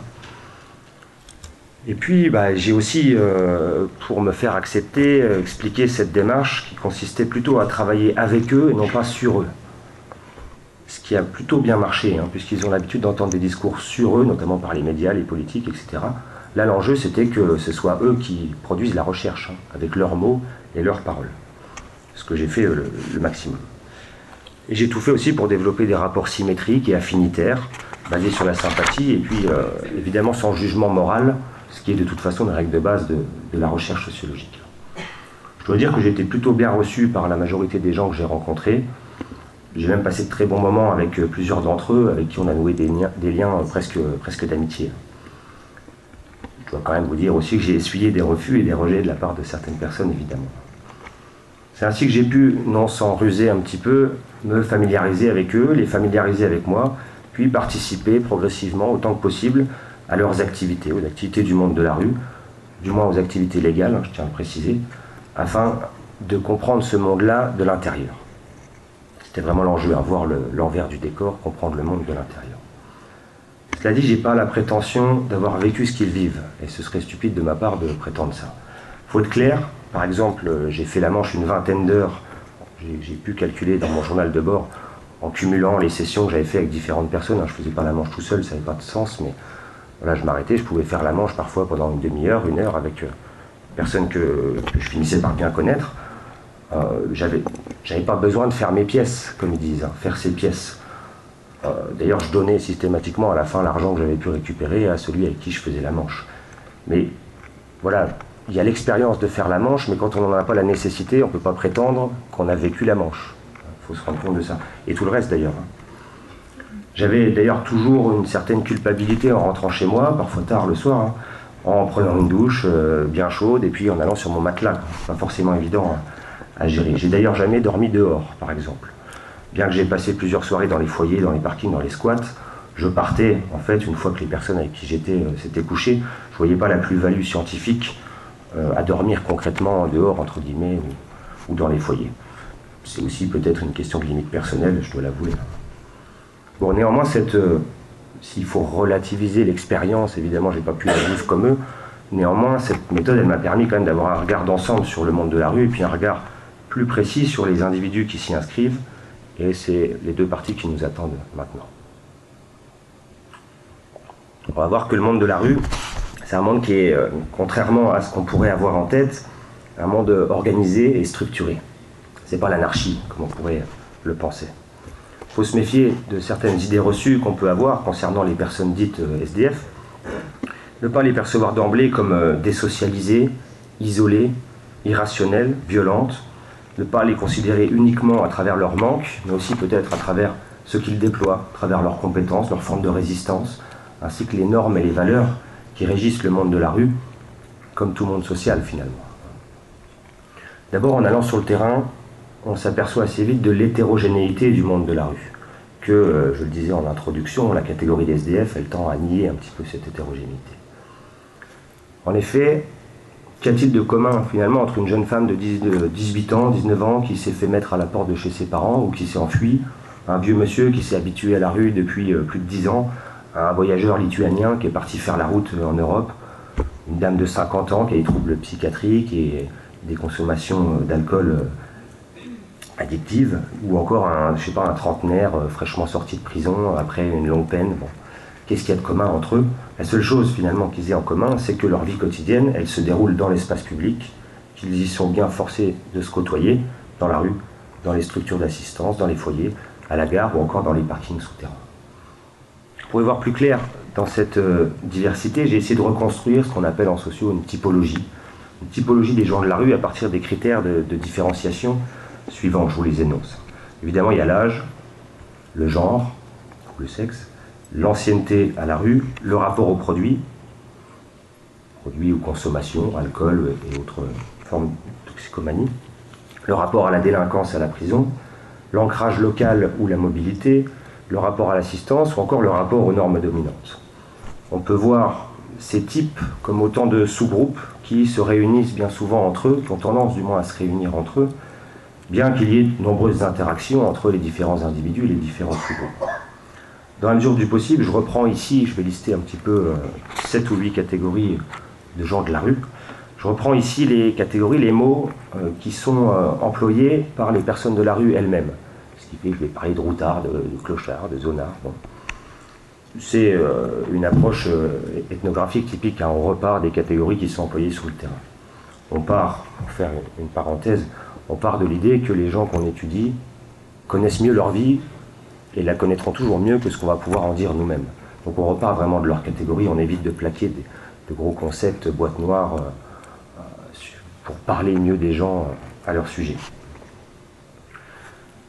S3: Et puis, bah, j'ai aussi, euh, pour me faire accepter, euh, expliqué cette démarche qui consistait plutôt à travailler avec eux et non pas sur eux. Ce qui a plutôt bien marché, hein, puisqu'ils ont l'habitude d'entendre des discours sur eux, notamment par les médias, les politiques, etc. Là, l'enjeu, c'était que ce soit eux qui produisent la recherche, hein, avec leurs mots et leurs paroles. Que j'ai fait euh, le, maximum. Et j'ai tout fait aussi pour développer des rapports symétriques et affinitaires, basés sur la sympathie, et puis, euh, évidemment, sans jugement moral, ce qui est de toute façon la règle de base de, la recherche sociologique. Je dois dire que j'ai été plutôt bien reçu par la majorité des gens que j'ai rencontrés. J'ai même passé de très bons moments avec plusieurs d'entre eux, avec qui on a noué des liens, des liens presque, presque d'amitié. Je dois quand même vous dire aussi que j'ai essuyé des refus et des rejets de la part de certaines personnes, évidemment. C'est ainsi que j'ai pu, non sans ruser un petit peu, me familiariser avec eux, les familiariser avec moi, puis participer progressivement, autant que possible, à leurs activités, aux activités du monde de la rue, du moins aux activités légales, hein, je tiens à le préciser, afin de comprendre ce monde-là de l'intérieur. C'était vraiment l'enjeu, à voir l'envers du décor, comprendre le monde de l'intérieur. Cela dit, j'ai pas la prétention d'avoir vécu ce qu'ils vivent, et ce serait stupide de ma part de prétendre ça. Faut être clair, par exemple, j'ai fait la manche une vingtaine d'heures, j'ai pu calculer dans mon journal de bord, en cumulant les sessions que j'avais fait avec différentes personnes, hein, je faisais pas la manche tout seul, ça n'avait pas de sens, mais voilà, je m'arrêtais, je pouvais faire la manche parfois pendant une demi-heure, une heure avec euh, personne que, je finissais par bien connaître. Euh, j'avais, j'avais pas besoin de faire mes pièces, comme ils disent, hein, faire ses pièces. Euh, d'ailleurs, je donnais systématiquement à la fin l'argent que j'avais pu récupérer à celui avec qui je faisais la manche. Mais voilà, il y a l'expérience de faire la manche, mais quand on n'en a pas la nécessité, on ne peut pas prétendre qu'on a vécu la manche. Il faut se rendre compte de ça. Et tout le reste d'ailleurs. Hein. J'avais d'ailleurs toujours une certaine culpabilité en rentrant chez moi, parfois tard le soir, hein, en prenant une douche euh, bien chaude et puis en allant sur mon matelas. Pas forcément évident à, gérer. J'ai d'ailleurs jamais dormi dehors, par exemple. Bien que j'ai passé plusieurs soirées dans les foyers, dans les parkings, dans les squats, je partais, en fait, une fois que les personnes avec qui j'étais euh, s'étaient couchées, je ne voyais pas la plus-value scientifique à dormir concrètement dehors, entre guillemets, ou dans les foyers. C'est aussi peut-être une question de limite personnelle, je dois l'avouer. Bon, néanmoins, cette, euh, s'il faut relativiser l'expérience, évidemment, j'ai pas pu la vivre comme eux. Néanmoins, cette méthode, elle m'a permis quand même d'avoir un regard d'ensemble sur le monde de la rue et puis un regard plus précis sur les individus qui s'y inscrivent. Et c'est les deux parties qui nous attendent maintenant. On va voir que le monde de la rue, c'est un monde qui est, euh, contrairement à ce qu'on pourrait avoir en tête, un monde organisé et structuré. C'est pas l'anarchie, comme on pourrait le penser. Il faut se méfier de certaines idées reçues qu'on peut avoir concernant les personnes dites euh, SDF. Ne pas les percevoir d'emblée comme euh, désocialisées, isolées, irrationnelles, violentes. Ne pas les considérer uniquement à travers leur manque, mais aussi peut-être à travers ce qu'ils déploient, à travers leurs compétences, leurs formes de résistance, ainsi que les normes et les valeurs qui régissent le monde de la rue, comme tout monde social finalement. D'abord en allant sur le terrain, on s'aperçoit assez vite de l'hétérogénéité du monde de la rue. Que, euh, je le disais en introduction, la catégorie des SDF, elle tend à nier un petit peu cette hétérogénéité. En effet, qu'y a-t-il de commun finalement entre une jeune femme de 18 ans, 19 ans, qui s'est fait mettre à la porte de chez ses parents ou qui s'est enfui, un vieux monsieur qui s'est habitué à la rue depuis euh, plus de 10 ans, un voyageur lituanien qui est parti faire la route en Europe, une dame de 50 ans qui a des troubles psychiatriques et des consommations euh, d'alcool addictive, ou encore un, je un trentenaire euh, fraîchement sorti de prison après une longue peine. Qu'est-ce qu'il y a de commun entre eux? La seule chose finalement qu'ils aient en commun, c'est que leur vie quotidienne, elle se déroule dans l'espace public, qu'ils y sont bien forcés de se côtoyer, dans la rue, dans les structures d'assistance, dans les foyers, à la gare ou encore dans les parkings souterrains. Pour y voir plus clair dans cette euh, diversité, j'ai essayé de reconstruire ce qu'on appelle en sociaux une typologie. Une typologie des gens de la rue à partir des critères de, de différenciation suivant, je vous les énonce. Évidemment, il y a l'âge, le genre, le sexe, l'ancienneté à la rue, le rapport aux produits, produits ou consommation, alcool et autres formes de toxicomanie, le rapport à la délinquance à la prison, l'ancrage local ou la mobilité, le rapport à l'assistance ou encore le rapport aux normes dominantes. On peut voir ces types comme autant de sous-groupes qui se réunissent bien souvent entre eux, qui ont tendance du moins à se réunir entre eux, bien qu'il y ait de nombreuses interactions entre les différents individus et les différents sous-groupes. Dans la mesure du possible, je reprends ici, je vais lister un petit peu 7 euh, ou 8 catégories de gens de la rue. Je reprends ici les catégories, les mots euh, qui sont euh, employés par les personnes de la rue elles-mêmes. Je vais parler de routard, de, clochard, de zonard. C'est une approche ethnographique typique. Hein. On repart des catégories qui sont employées sur le terrain. On part, pour faire une parenthèse, on part de l'idée que les gens qu'on étudie connaissent mieux leur vie et la connaîtront toujours mieux que ce qu'on va pouvoir en dire nous-mêmes. Donc on repart vraiment de leur catégorie, on évite de plaquer de gros concepts, boîte noire, euh, pour parler mieux des gens euh, à leur sujet.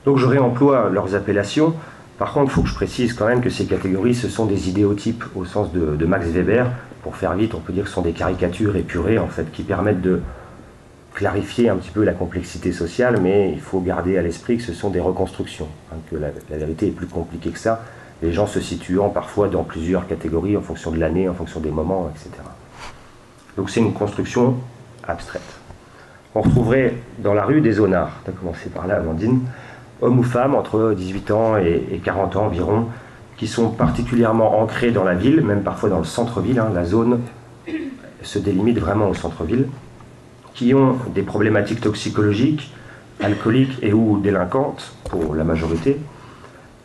S3: Donc je réemploie leurs appellations. Par contre, il faut que je précise quand même que ces catégories, ce sont des idéotypes au sens de, Max Weber, pour faire vite, on peut dire que ce sont des caricatures épurées, en fait, qui permettent de clarifier un petit peu la complexité sociale, mais il faut garder à l'esprit que ce sont des reconstructions, hein, que la, vérité est plus compliquée que ça, les gens se situant parfois dans plusieurs catégories en fonction de l'année, en fonction des moments, etc. Donc c'est une construction abstraite. On retrouverait dans la rue des zonards, tu as commencé par là, Amandine, hommes ou femmes entre 18 ans et 40 ans environ, qui sont particulièrement ancrés dans la ville, même parfois dans le centre-ville. Hein, la zone se délimite vraiment au centre-ville, qui ont des problématiques toxicologiques, alcooliques et ou délinquantes pour la majorité.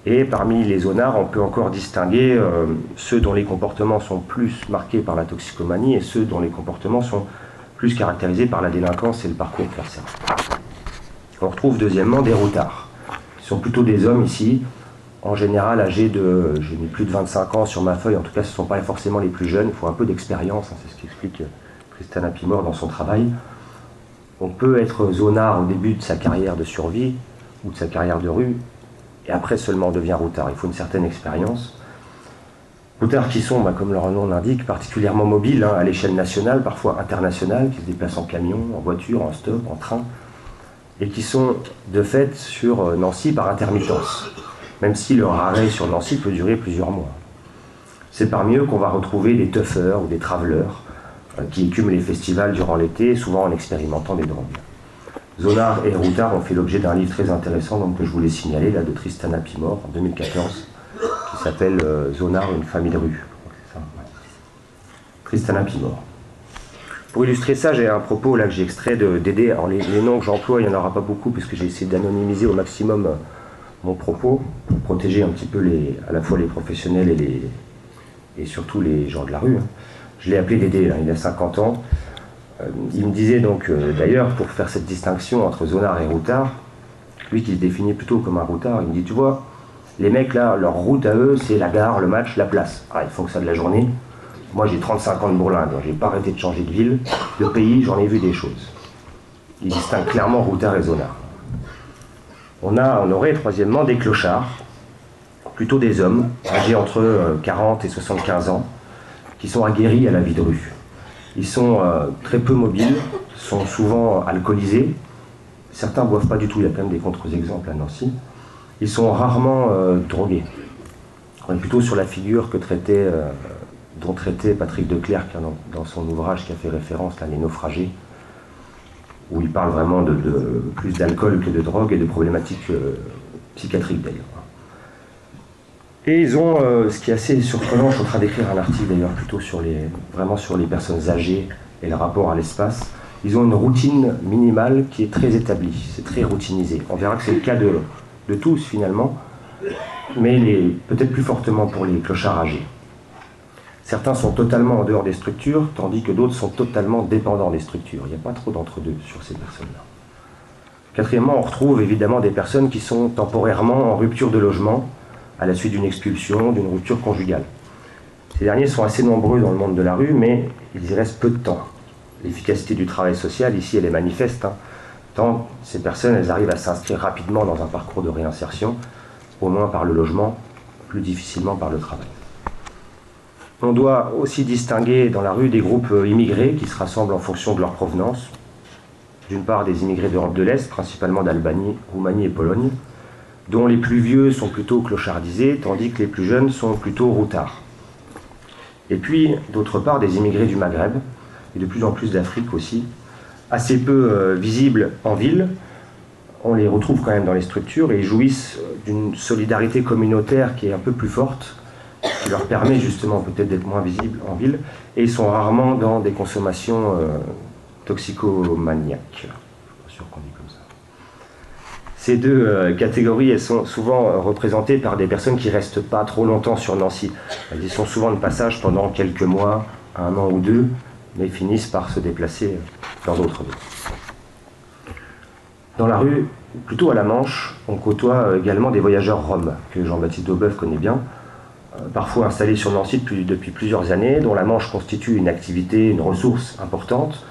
S3: Et parmi les zonards, on peut encore distinguer euh, ceux dont les comportements sont plus marqués par la toxicomanie et ceux dont les comportements sont plus caractérisés par la délinquance et le parcours carcéral. On retrouve deuxièmement des routards, sont plutôt des hommes ici, en général âgés de, j'ai mis plus de 25 ans sur ma feuille, en tout cas ce ne sont pas forcément les plus jeunes, il faut un peu d'expérience, hein, c'est ce qu'explique Christiane Apimor dans son travail. On peut être zonard au début de sa carrière de survie ou de sa carrière de rue, et après seulement on devient routard. Il faut une certaine expérience. Routards qui sont, bah, comme leur nom l'indique, particulièrement mobiles hein, à l'échelle nationale, parfois internationale, qui se déplacent en camion, en voiture, en stop, en train, et qui sont de fait sur euh, Nancy par intermittence même si leur arrêt sur Nancy peut durer plusieurs mois. C'est parmi eux qu'on va retrouver des tuffers ou des travelers euh, qui écument les festivals durant l'été, souvent en expérimentant des drogues. Zonard et Routard ont fait l'objet d'un livre très intéressant donc, que je voulais signaler, là, de Tristana Pimor, en 2014, qui s'appelle euh, Zonard, une famille de rue. Tristana Pimor. Pour illustrer ça, j'ai un propos là que j'ai extrait de Dédé. Alors les, noms que j'emploie, il n'y en aura pas beaucoup puisque j'ai essayé d'anonymiser au maximum euh, mon propos pour protéger un petit peu les, à la fois les professionnels et surtout les gens de la rue. Hein. Je l'ai appelé Dédé, hein, il a 50 ans. Euh, il me disait donc, euh, d'ailleurs, pour faire cette distinction entre zonard et routard, lui qui se définit plutôt comme un routard, il me dit, tu vois, les mecs là, leur route à eux, c'est la gare, le match, la place. Ah, ils font que ça de la journée. Moi j'ai 35 ans de bourlingue, j'ai pas arrêté de changer de ville, de pays, j'en ai vu des choses. Il distingue clairement routard et zonard on, a, on aurait troisièmement des clochards, plutôt des hommes, âgés entre 40 euh, et 75 ans, qui sont aguerris à la vie de rue. Ils sont euh, très peu mobiles, sont souvent alcoolisés. Certains ne boivent pas du tout, il y a quand même des contre-exemples à Nancy. Ils sont rarement euh, drogués. On est plutôt sur la figure que traitait, dont traitait Patrick Declercq dans, dans, son ouvrage qui a fait référence à Les naufragés, où il parle vraiment de, plus d'alcool que de drogue et de problématiques euh, psychiatriques d'ailleurs. Et ils ont, euh, ce qui est assez surprenant, je suis en train d'écrire un article d'ailleurs plutôt sur les, vraiment sur les personnes âgées et le rapport à l'espace, ils ont une routine minimale qui est très établie, c'est très routinisé. On verra que c'est le cas de, de tous finalement, mais peut-être plus fortement pour les clochards âgés. Certains sont totalement en dehors des structures, tandis que d'autres sont totalement dépendants des structures. Il n'y a pas trop d'entre-deux sur ces personnes-là. Quatrièmement, on retrouve évidemment des personnes qui sont temporairement en rupture de logement à la suite d'une expulsion, d'une rupture conjugale. Ces derniers sont assez nombreux dans le monde de la rue, mais ils y restent peu de temps. L'efficacité du travail social, ici, elle est manifeste, hein. tant ces personnes, elles arrivent à s'inscrire rapidement dans un parcours de réinsertion, au moins par le logement, plus difficilement par le travail. On doit aussi distinguer dans la rue des groupes euh, immigrés qui se rassemblent en fonction de leur provenance. D'une part, des immigrés d'Europe de l'Est, principalement d'Albanie, Roumanie et Pologne, dont les plus vieux sont plutôt clochardisés, tandis que les plus jeunes sont plutôt routards. Et puis, d'autre part, des immigrés du Maghreb, et de plus en plus d'Afrique aussi, assez peu euh, visibles en ville. On les retrouve quand même dans les structures et ils jouissent d'une solidarité communautaire qui est un peu plus forte qui leur permet justement peut-être d'être moins visibles en ville, et ils sont rarement dans des consommations euh, toxicomaniaques. Je suis pas sûr qu'on dit comme ça. Ces deux euh, catégories, sont souvent représentées par des personnes qui restent pas trop longtemps sur Nancy. Elles sont souvent de passage pendant quelques mois, un an ou deux, mais finissent par se déplacer dans d'autres villes. Dans la rue, plutôt à la Manche, on côtoie également des voyageurs roms, que Jean-Baptiste Daubeuf connaît bien, euh, parfois installés sur Nancy depuis, depuis, plusieurs années, dont la Manche constitue une activité, une ressource importante,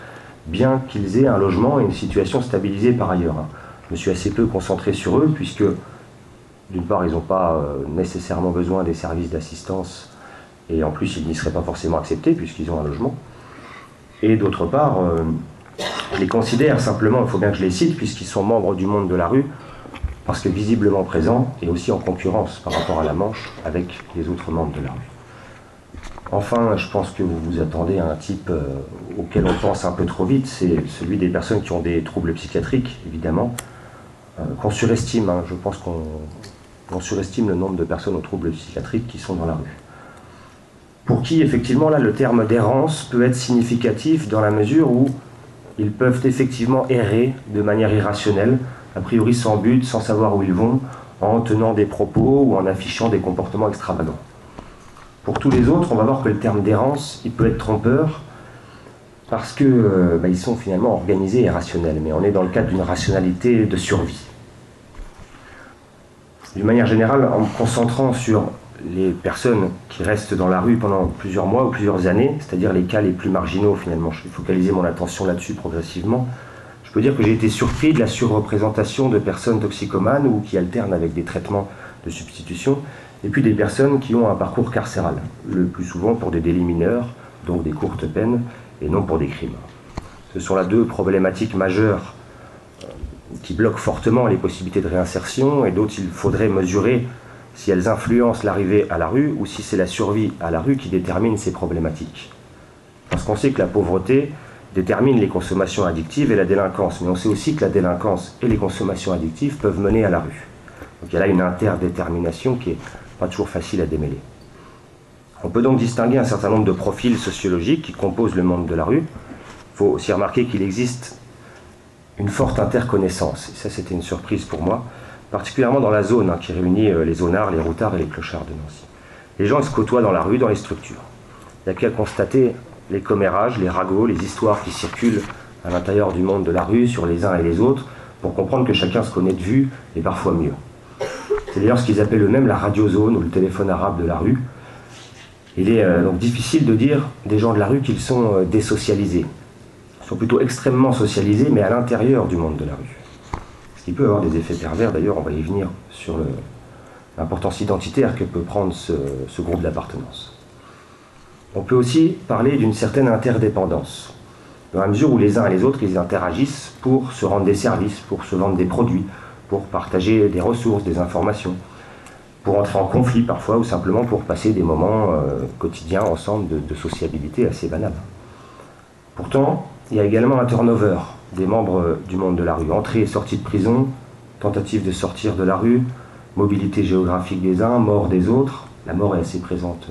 S3: bien qu'ils aient un logement et une situation stabilisée par ailleurs. Hein. Je me suis assez peu concentré sur eux, puisque d'une part, ils n'ont pas euh, nécessairement besoin des services d'assistance et en plus ils n'y seraient pas forcément acceptés puisqu'ils ont un logement. Et d'autre part, euh, les considèrent simplement, il faut bien que je les cite, puisqu'ils sont membres du monde de la rue, parce que visiblement présents et aussi en concurrence par rapport à la Manche avec les autres membres de la rue. Enfin, je pense que vous vous attendez à un type euh, auquel on pense un peu trop vite, c'est celui des personnes qui ont des troubles psychiatriques, évidemment, euh, qu'on surestime. Hein. je pense qu'on surestime le nombre de personnes aux troubles psychiatriques qui sont dans la rue. Pour qui, effectivement, là, le terme d'errance peut être significatif dans la mesure où ils peuvent effectivement errer de manière irrationnelle, a priori sans but, sans savoir où ils vont, en tenant des propos ou en affichant des comportements extravagants. Pour tous les autres, on va voir que le terme d'errance, il peut être trompeur parce qu'ils euh, bah, sont finalement organisés et rationnels, mais on est dans le cadre d'une rationalité de survie. D'une manière générale, en me concentrant sur les personnes qui restent dans la rue pendant plusieurs mois ou plusieurs années, c'est-à-dire les cas les plus marginaux finalement. Je vais focaliser mon attention là-dessus progressivement. Je peux dire que j'ai été surpris de la surreprésentation de personnes toxicomanes ou qui alternent avec des traitements de substitution, et puis des personnes qui ont un parcours carcéral, le plus souvent pour des délits mineurs, donc des courtes peines, et non pour des crimes. Ce sont là deux problématiques majeures euh, qui bloquent fortement les possibilités de réinsertion et d'autres il faudrait mesurer si elles influencent l'arrivée à la rue ou si c'est la survie à la rue qui détermine ces problématiques. Parce qu'on sait que la pauvreté détermine les consommations addictives et la délinquance, mais on sait aussi que la délinquance et les consommations addictives peuvent mener à la rue. Donc il y a là une interdétermination qui n'est pas toujours facile à démêler. On peut donc distinguer un certain nombre de profils sociologiques qui composent le monde de la rue. Il faut aussi remarquer qu'il existe une forte interconnaissance, et ça c'était une surprise pour moi, particulièrement dans la zone hein, qui réunit euh, les zonards, les routards et les clochards de Nancy. Les gens se côtoient dans la rue, dans les structures. Il n'y a qu'à constater les commérages, les ragots, les histoires qui circulent à l'intérieur du monde de la rue sur les uns et les autres pour comprendre que chacun se connaît de vue et parfois mieux. C'est d'ailleurs ce qu'ils appellent eux-mêmes la radiozone ou le téléphone arabe de la rue. Il est euh, donc difficile de dire des gens de la rue qu'ils sont euh, désocialisés. Ils sont plutôt extrêmement socialisés, mais à l'intérieur du monde de la rue. Il peut avoir des effets pervers, d'ailleurs, on va y venir sur l'importance identitaire que peut prendre ce, groupe d'appartenance. On peut aussi parler d'une certaine interdépendance, dans la mesure où les uns et les autres, interagissent pour se rendre des services, pour se vendre des produits, pour partager des ressources, des informations, pour entrer en conflit parfois, ou simplement pour passer des moments euh, quotidiens ensemble de, de sociabilité assez banale. Pourtant, il y a également un turnover des membres du monde de la rue. Entrée et sortie de prison, tentative de sortir de la rue, mobilité géographique des uns, mort des autres. La mort est assez présente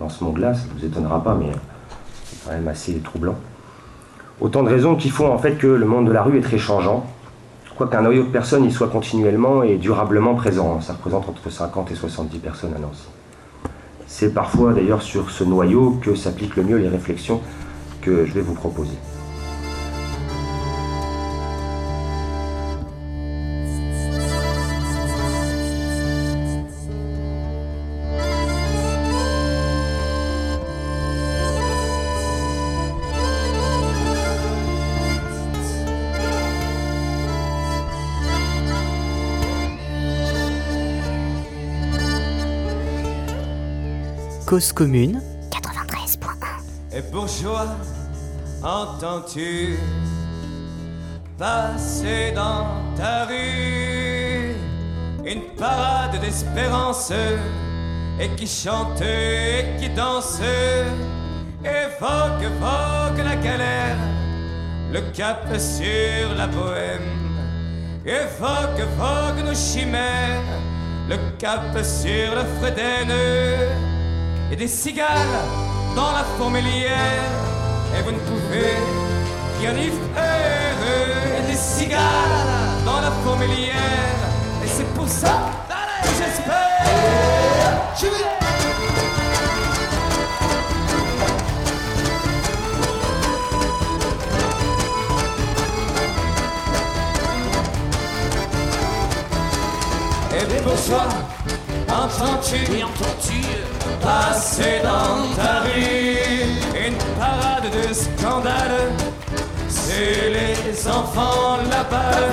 S3: dans ce monde-là, ça ne vous étonnera pas, mais c'est quand même assez troublant. Autant de raisons qui font en fait que le monde de la rue est très changeant, quoiqu'un noyau de personnes y soit continuellement et durablement présent. Ça représente entre 50 et 70 personnes à Nancy. C'est parfois d'ailleurs sur ce noyau que s'appliquent le mieux les réflexions que je vais vous proposer.
S2: Cause commune.
S5: 93.1 Et bourgeois, entends-tu passer dans ta rue une parade d'espérance et qui chante et qui danse évoque, évoque la galère, le cap sur la bohème, évoque, évoque nos chimères, le cap sur le Frédène et des cigales dans la fourmilière. Et vous ne pouvez qu'y y faire. Et des cigales dans la fourmilière. Et c'est pour ça que j'espère. Et pour toi, entends-tu, entends-tu passer dans ta. Une parade de scandale, c'est les enfants la balle.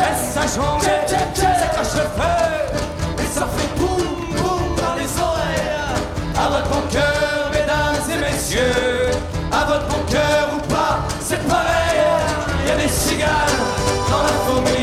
S5: Laisse ça jongler, s'accroche le feu, et ça fait boum boum dans les oreilles.
S6: À votre bon cœur, mesdames et messieurs, à votre bon cœur ou pas, c'est pareil. Y a des cigales dans la fourmi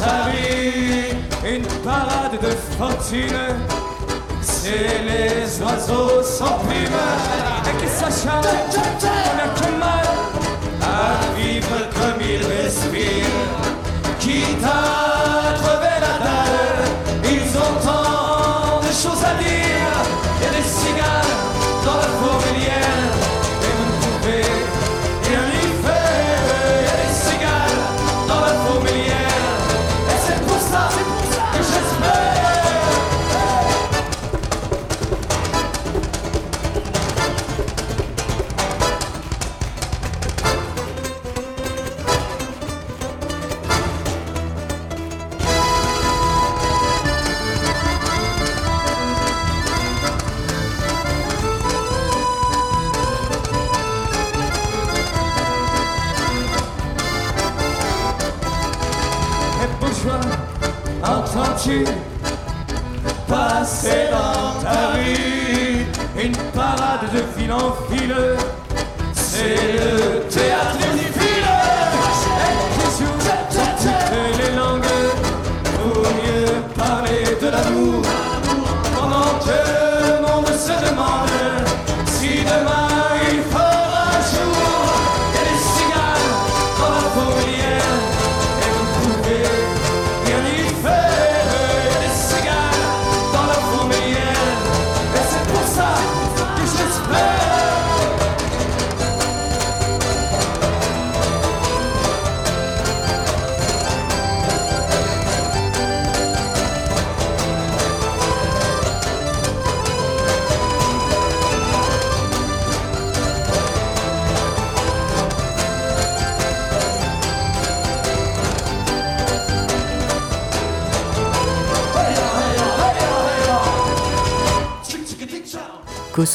S6: ta vie une parade de fortune. C'est les oiseaux sans prime et qui s'acharnent, on n'a que
S5: mal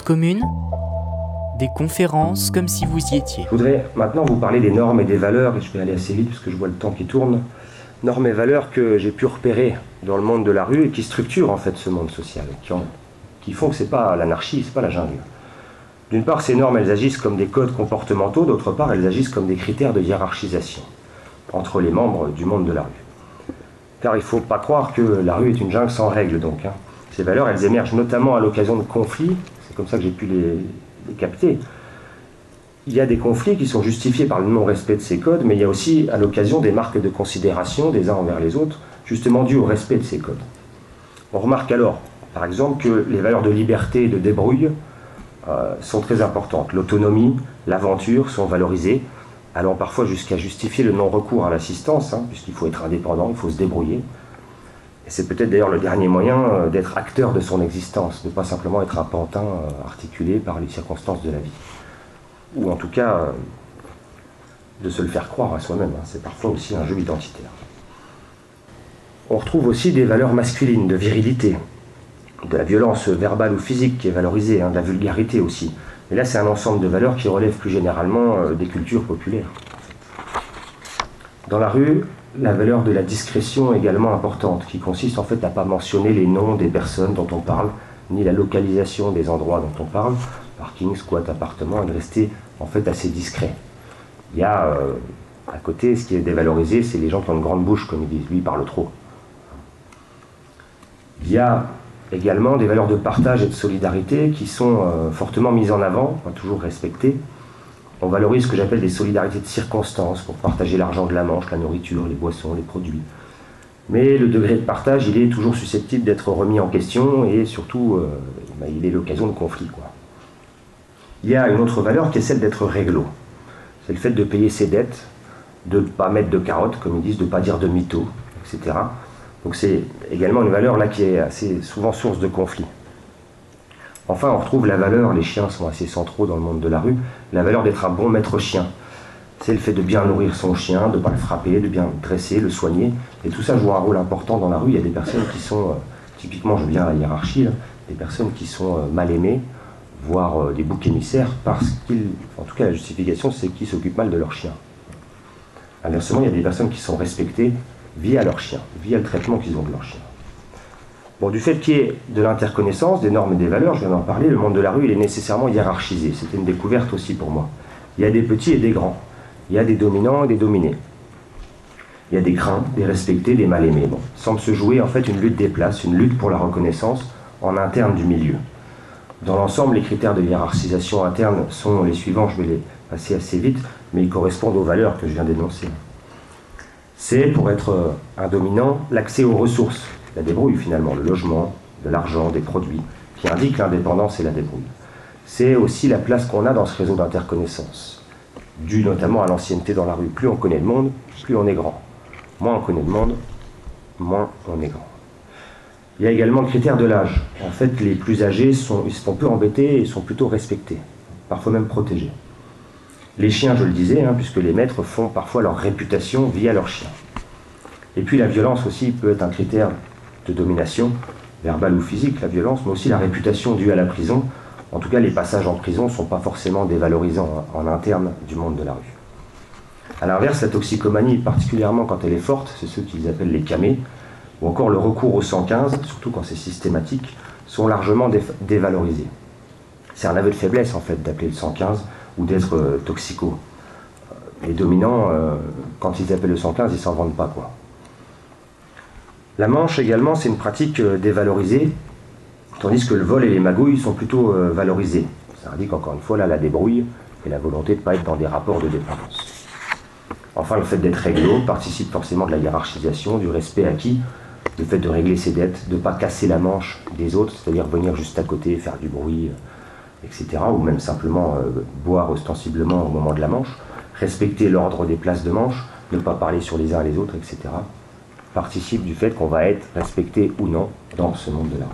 S5: commune, des conférences comme si vous y étiez.
S3: Je voudrais maintenant vous parler des normes et des valeurs, et je vais aller assez vite parce que je vois le temps qui tourne. Normes et valeurs que j'ai pu repérer dans le monde de la rue et qui structurent en fait ce monde social, qui, font que c'est pas l'anarchie, c'est pas la jungle. D'une part, ces normes, elles agissent comme des codes comportementaux, d'autre part, elles agissent comme des critères de hiérarchisation entre les membres du monde de la rue. Car il ne faut pas croire que la rue est une jungle sans règles, donc. hein. Ces valeurs, elles émergent notamment à l'occasion de conflits, c'est comme ça que j'ai pu les- capter, il y a des conflits qui sont justifiés par le non-respect de ces codes, mais il y a aussi à l'occasion des marques de considération des uns envers les autres, justement dues au respect de ces codes. On remarque alors, par exemple, que les valeurs de liberté et de débrouille euh, sont très importantes. L'autonomie, l'aventure sont valorisées, allant parfois jusqu'à justifier le non-recours à l'assistance, hein, puisqu'il faut être indépendant, il faut se débrouiller. C'est peut-être d'ailleurs le dernier moyen euh, d'être acteur de son existence, de ne pas simplement être un pantin euh, articulé par les circonstances de la vie ou en tout cas euh, de se le faire croire à soi-même. hein. C'est parfois aussi un jeu identitaire. On retrouve aussi des valeurs masculines, de virilité, de la violence verbale ou physique qui est valorisée, hein, de la vulgarité aussi. Mais là, c'est un ensemble de valeurs qui relèvent plus généralement des cultures populaires. Dans la rue, la valeur de la discrétion est également importante, qui consiste en fait à ne pas mentionner les noms des personnes dont on parle, ni la localisation des endroits dont on parle, parking, squat, appartement, et de rester en fait assez discret. Il y a euh, à côté, ce qui est dévalorisé, c'est les gens qui ont une grande bouche, comme ils disent, lui parle trop. Il y a également des valeurs de partage et de solidarité qui sont euh, fortement mises en avant, toujours respectées. On valorise ce que j'appelle des solidarités de circonstances pour partager l'argent de la manche, la nourriture, les boissons, les produits. Mais le degré de partage, il est toujours susceptible d'être remis en question et surtout, euh, bah, il est l'occasion de conflits. Il y a une autre valeur qui est celle d'être réglo. C'est le fait de payer ses dettes, de ne pas mettre de carottes, comme ils disent, de ne pas dire de mythos, etc. Donc c'est également une valeur là qui est assez souvent source de conflits. Enfin, on retrouve la valeur, les chiens sont assez centraux dans le monde de la rue, la valeur d'être un bon maître chien. C'est le fait de bien nourrir son chien, de ne pas le frapper, de bien le dresser, le soigner. Et tout ça joue un rôle important dans la rue. Il y a des personnes qui sont, euh, typiquement, je viens à la hiérarchie, des personnes qui sont euh, mal aimées, voire euh, des boucs émissaires, parce qu'ils, en tout cas la justification, c'est qu'ils s'occupent mal de leur chien. Inversement, il y a des personnes qui sont respectées via leur chien, via le traitement qu'ils ont de leur chien. Du fait qu'il y ait de l'interconnaissance, des normes et des valeurs, je viens d'en parler, le monde de la rue, il est nécessairement hiérarchisé. C'était une découverte aussi pour moi. Il y a des petits et des grands. Il y a des dominants et des dominés. Il y a des craints, des respectés, des mal aimés. Bon, semble se jouer en fait une lutte des places, une lutte pour la reconnaissance en interne du milieu. Dans l'ensemble, les critères de hiérarchisation interne sont les suivants, je vais les passer assez vite, mais ils correspondent aux valeurs que je viens d'énoncer. C'est, pour être euh, un dominant, l'accès aux ressources, la débrouille finalement, le logement, de l'argent, des produits, qui indiquent l'indépendance et la débrouille. C'est aussi la place qu'on a dans ce réseau d'interconnaissance, dû notamment à l'ancienneté dans la rue. Plus on connaît le monde, plus on est grand. Moins on connaît le monde, moins on est grand. Il y a également le critère de l'âge. En fait, les plus âgés sont, ils se font peu embêter et sont plutôt respectés, parfois même protégés. Les chiens, je le disais, hein, puisque les maîtres font parfois leur réputation via leurs chiens. Et puis la violence aussi peut être un critère de domination, verbale ou physique, la violence, mais aussi la réputation due à la prison. En tout cas, les passages en prison ne sont pas forcément dévalorisants en interne du monde de la rue. A l'inverse, la toxicomanie, particulièrement quand elle est forte, c'est ceux qu'ils appellent les camés, ou encore le recours au 115, surtout quand c'est systématique, sont largement dévalorisés. C'est un aveu de faiblesse en fait d'appeler le 115 ou d'être euh, toxico. Les dominants, euh, quand ils appellent le 115, ils s'en vendent pas quoi. La manche également, c'est une pratique euh, dévalorisée, tandis que le vol et les magouilles sont plutôt valorisés. Ça indique encore une fois là la débrouille et la volonté de ne pas être dans des rapports de dépendance. Enfin, le fait d'être réglo participe forcément de la hiérarchisation, du respect acquis, le fait de régler ses dettes, de ne pas casser la manche des autres, c'est-à-dire venir juste à côté, faire du bruit, etc., ou même simplement euh, boire ostensiblement au moment de la manche, respecter l'ordre des places de manche, ne pas parler sur les uns et les autres, etc., participe du fait qu'on va être respecté ou non dans ce monde de la rue.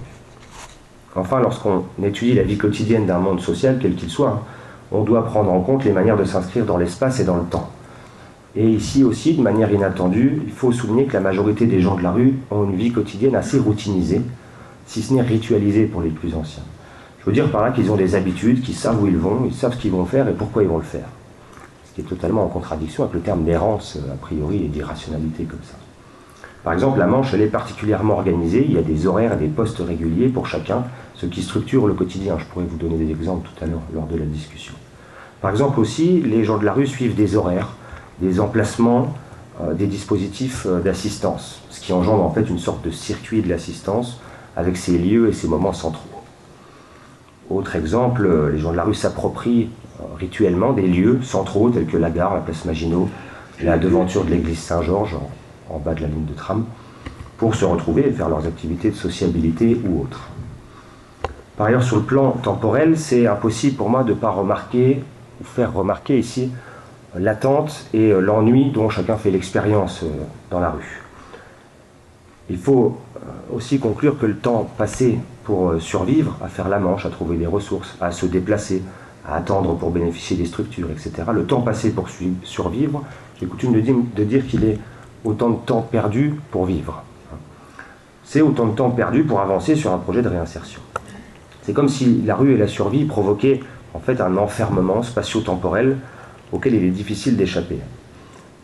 S3: Enfin, lorsqu'on étudie la vie quotidienne d'un monde social, quel qu'il soit, on doit prendre en compte les manières de s'inscrire dans l'espace et dans le temps. Et ici aussi, de manière inattendue, il faut souligner que la majorité des gens de la rue ont une vie quotidienne assez routinisée, si ce n'est ritualisée pour les plus anciens. Je veux dire par là qu'ils ont des habitudes, qu'ils savent où ils vont, ils savent ce qu'ils vont faire et pourquoi ils vont le faire. Ce qui est totalement en contradiction avec le terme d'errance, a priori, et d'irrationalité comme ça. Par exemple, la Manche, elle est particulièrement organisée, il y a des horaires et des postes réguliers pour chacun, ce qui structure le quotidien. Je pourrais vous donner des exemples tout à l'heure lors de la discussion. Par exemple aussi, les gens de la rue suivent des horaires, des emplacements, euh, des dispositifs euh, d'assistance, ce qui engendre en fait une sorte de circuit de l'assistance avec ses lieux et ses moments centraux. Autre exemple, euh, les gens de la rue s'approprient rituellement des lieux centraux tels que la gare, la place Maginot, la devanture de l'église Saint-Georges en, bas de la ligne de tram, pour se retrouver et faire leurs activités de sociabilité ou autres. Par ailleurs, sur le plan temporel, c'est impossible pour moi de ne pas remarquer ou faire remarquer ici l'attente et euh, l'ennui dont chacun fait l'expérience dans la rue. Il faut aussi conclure que le temps passé pour euh, survivre, à faire la manche, à trouver des ressources, à se déplacer, à attendre pour bénéficier des structures, etc. Le temps passé pour survivre, j'ai coutume de dire, qu'il est autant de temps perdu pour vivre. C'est autant de temps perdu pour avancer sur un projet de réinsertion. C'est comme si la rue et la survie provoquaient en fait un enfermement spatio-temporel auquel il est difficile d'échapper.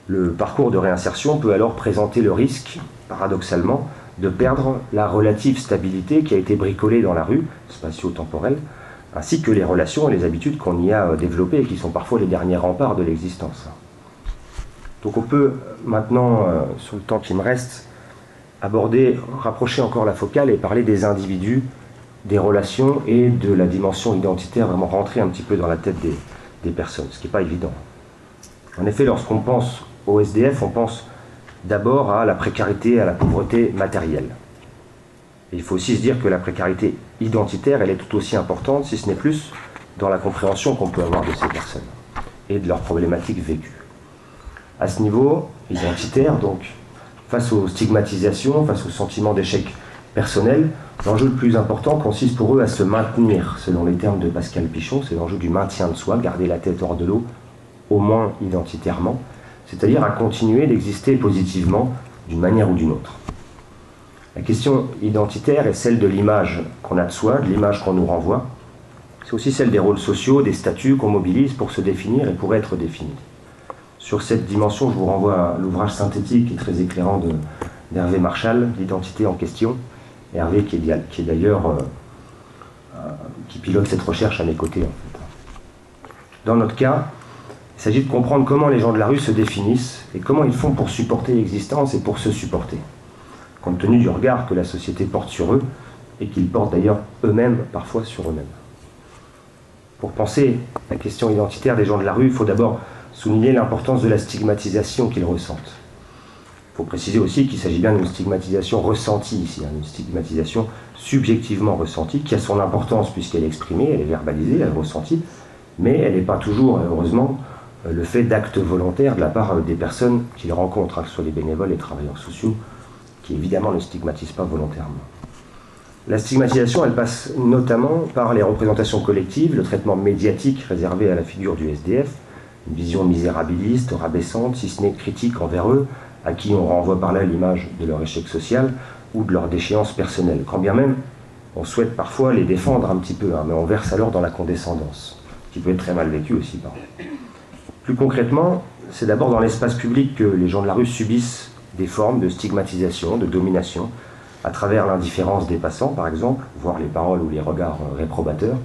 S3: Le parcours de réinsertion peut alors présenter le risque, paradoxalement, de perdre la relative stabilité qui a été bricolée dans la rue, spatio-temporelle, ainsi que les relations et les habitudes qu'on y a euh, développées et qui sont parfois les derniers remparts de l'existence. Donc on peut maintenant, euh, sur le temps qui me reste, aborder, rapprocher encore la focale et parler des individus, des relations et de la dimension identitaire, vraiment rentrer un petit peu dans la tête des, des personnes, ce qui n'est pas évident. En effet, lorsqu'on pense au SDF, on pense d'abord à la précarité, à la pauvreté matérielle. il faut aussi se dire que la précarité identitaire, elle est tout aussi importante, si ce n'est plus, dans la compréhension qu'on peut avoir de ces personnes et de leurs problématiques vécues. À ce niveau identitaire, donc, face aux stigmatisations, face au sentiment d'échec personnel, l'enjeu le plus important consiste pour eux à se maintenir, selon les termes de Pascal Pichon, c'est l'enjeu du maintien de soi, garder la tête hors de l'eau, au moins identitairement, c'est-à-dire à continuer d'exister positivement d'une manière ou d'une autre. La question identitaire est celle de l'image qu'on a de soi, de l'image qu'on nous renvoie. C'est aussi celle des rôles sociaux, des statuts qu'on mobilise pour se définir et pour être définis. Sur cette dimension, je vous renvoie à l'ouvrage synthétique et très éclairant d'Hervé Marshall, L'identité en question. Hervé qui est, d'ailleurs euh, euh, qui pilote cette recherche à mes côtés. Dans notre cas, Il s'agit de comprendre comment les gens de la rue se définissent et comment ils font pour supporter l'existence et pour se supporter, compte tenu du regard que la société porte sur eux et qu'ils portent d'ailleurs eux-mêmes parfois sur eux-mêmes. Pour penser la question identitaire des gens de la rue, il faut d'abord souligner l'importance de la stigmatisation qu'ils ressentent. Il faut préciser aussi qu'il s'agit bien d'une stigmatisation ressentie ici, hein, une stigmatisation subjectivement ressentie, qui a son importance puisqu'elle est exprimée, elle est verbalisée, elle est ressentie, mais elle n'est pas toujours, heureusement, le fait d'actes volontaires de la part des personnes qu'ils rencontrent, hein, que ce soit les bénévoles, les travailleurs sociaux, qui évidemment ne stigmatisent pas volontairement. La stigmatisation, elle passe notamment par les représentations collectives, le traitement médiatique réservé à la figure du SDF, une vision misérabiliste, rabaissante, si ce n'est critique envers eux, à qui on renvoie par là l'image de leur échec social ou de leur déchéance personnelle. Quand bien même, on souhaite parfois les défendre un petit peu, hein, mais on verse alors dans la condescendance, qui peut être très mal vécu aussi par Plus concrètement, c'est d'abord dans l'espace public que les gens de la rue subissent des formes de stigmatisation, de domination, à travers l'indifférence des passants, par exemple, voire les paroles ou les regards réprobateurs,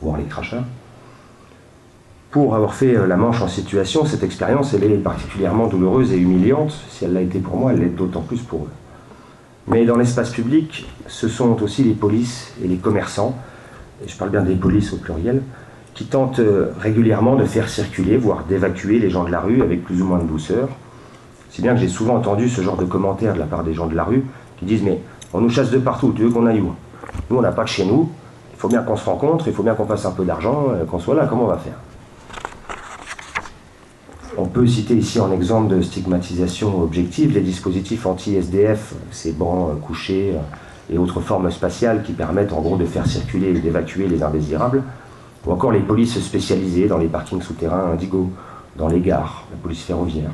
S3: voire les crachats pour avoir fait euh, la manche en situation, cette expérience, elle est particulièrement douloureuse et humiliante. Si elle l'a été pour moi, elle l'est d'autant plus pour eux. Mais dans l'espace public, ce sont aussi les polices et les commerçants, et je parle bien des polices au pluriel, qui tentent euh, régulièrement de faire circuler, voire d'évacuer les gens de la rue avec plus ou moins de douceur. Si bien que j'ai souvent entendu ce genre de commentaires de la part des gens de la rue qui disent Mais on nous chasse de partout, tu veux qu'on aille où? Nous, on n'a pas de chez nous, il faut bien qu'on se rencontre, il faut bien qu'on fasse un peu d'argent, euh, qu'on soit là, comment on va faire? On peut citer ici en exemple de stigmatisation objective les dispositifs anti-SDF, ces bancs couchés euh, et autres formes spatiales qui permettent en gros de faire circuler et d'évacuer les indésirables, ou encore les polices spécialisées dans les parkings souterrains Indigo, dans les gares, la police ferroviaire,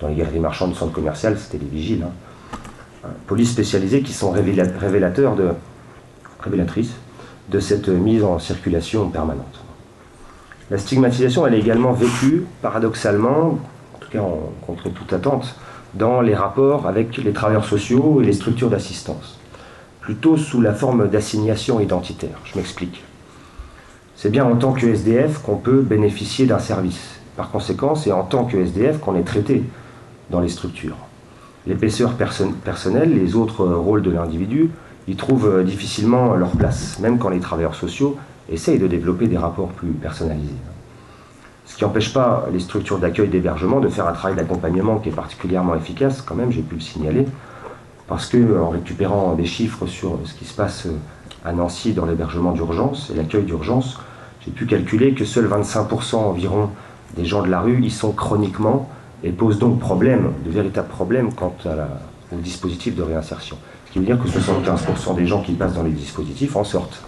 S3: dans les galeries marchandes de centres commerciaux, c'était les vigiles. Hein. Euh, polices spécialisées qui sont révélateurs de, révélatrices de cette mise en circulation permanente. La stigmatisation, elle est également vécue, paradoxalement, en tout cas contre toute attente, dans les rapports avec les travailleurs sociaux et les structures d'assistance, plutôt sous la forme d'assignation identitaire. Je m'explique. C'est bien en tant que SDF qu'on peut bénéficier d'un service. Par conséquent, c'est en tant que SDF qu'on est traité dans les structures. L'épaisseur personnelle, les autres rôles de l'individu, y trouvent difficilement leur place, même quand les travailleurs sociaux essaye de développer des rapports plus personnalisés. Ce qui n'empêche pas les structures d'accueil d'hébergement de faire un travail d'accompagnement qui est particulièrement efficace, quand même, j'ai pu le signaler, parce que en récupérant des chiffres sur ce qui se passe à Nancy dans l'hébergement d'urgence et l'accueil d'urgence, j'ai pu calculer que seuls 25% environ des gens de la rue y sont chroniquement et posent donc problème, de véritables problèmes quant au dispositif de réinsertion. Ce qui veut dire que 75% des gens qui passent dans les dispositifs en sortent.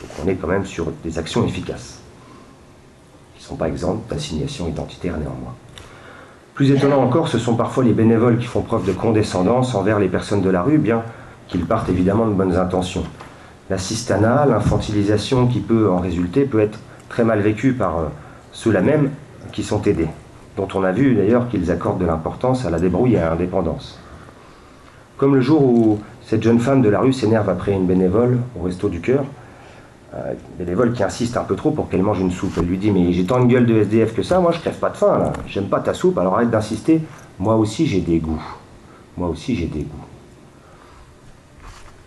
S3: Donc on est quand même sur des actions efficaces, qui ne sont pas exemptes d'assignation identitaire néanmoins. Plus étonnant encore, ce sont parfois les bénévoles qui font preuve de condescendance envers les personnes de la rue, bien qu'ils partent évidemment de bonnes intentions. L'assistanat, l'infantilisation qui peut en résulter, peut être très mal vécue par euh, ceux-là même qui sont aidés, dont on a vu d'ailleurs qu'ils accordent de l'importance à la débrouille et à l'indépendance. Comme le jour où cette jeune femme de la rue s'énerve après une bénévole au resto du cœur, euh, bénévole qui insiste un peu trop pour qu'elle mange une soupe. Elle lui dit Mais j'ai tant de gueule de SDF que ça, moi je crève pas de faim. J'aime pas ta soupe, alors arrête d'insister. Moi aussi j'ai des goûts. Moi aussi j'ai des goûts.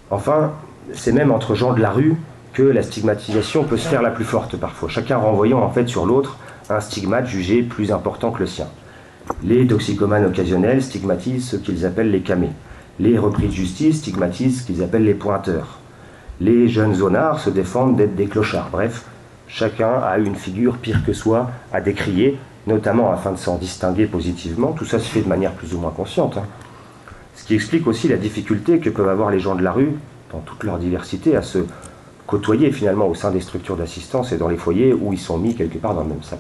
S3: Enfin, c'est même entre gens de la rue que la stigmatisation peut se faire la plus forte parfois, chacun renvoyant en fait sur l'autre un stigmate jugé plus important que le sien. Les toxicomanes occasionnels stigmatisent ce qu'ils appellent les camés. Les repris de justice stigmatisent ce qu'ils appellent les pointeurs. Les jeunes zonards se défendent d'être des clochards. Bref, chacun a une figure pire que soi à décrier, notamment afin de s'en distinguer positivement. Tout ça se fait de manière plus ou moins consciente. Hein. Ce qui explique aussi la difficulté que peuvent avoir les gens de la rue, dans toute leur diversité, à se côtoyer finalement au sein des structures d'assistance et dans les foyers où ils sont mis quelque part dans le même sac.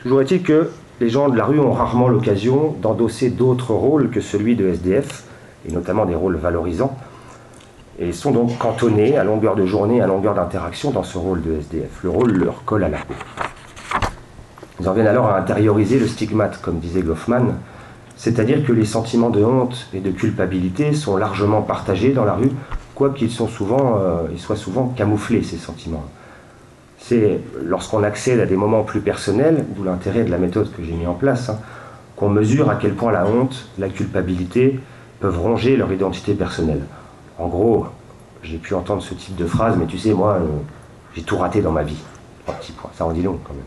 S3: Toujours est-il que les gens de la rue ont rarement l'occasion d'endosser d'autres rôles que celui de SDF, et notamment des rôles valorisants, et sont donc cantonnés à longueur de journée, à longueur d'interaction dans ce rôle de SDF. Le rôle leur colle à la peau. Ils en viennent alors à intérioriser le stigmate, comme disait Goffman, c'est-à-dire que les sentiments de honte et de culpabilité sont largement partagés dans la rue, quoiqu'ils euh, soient souvent camouflés, ces sentiments. c'est lorsqu'on accède à des moments plus personnels, d'où l'intérêt de la méthode que j'ai mis en place, hein, qu'on mesure à quel point la honte, la culpabilité peuvent ronger leur identité personnelle. En gros, j'ai pu entendre ce type de phrase, mais tu sais, moi, euh, j'ai tout raté dans ma vie. Trois petits points, ça en dit long quand même.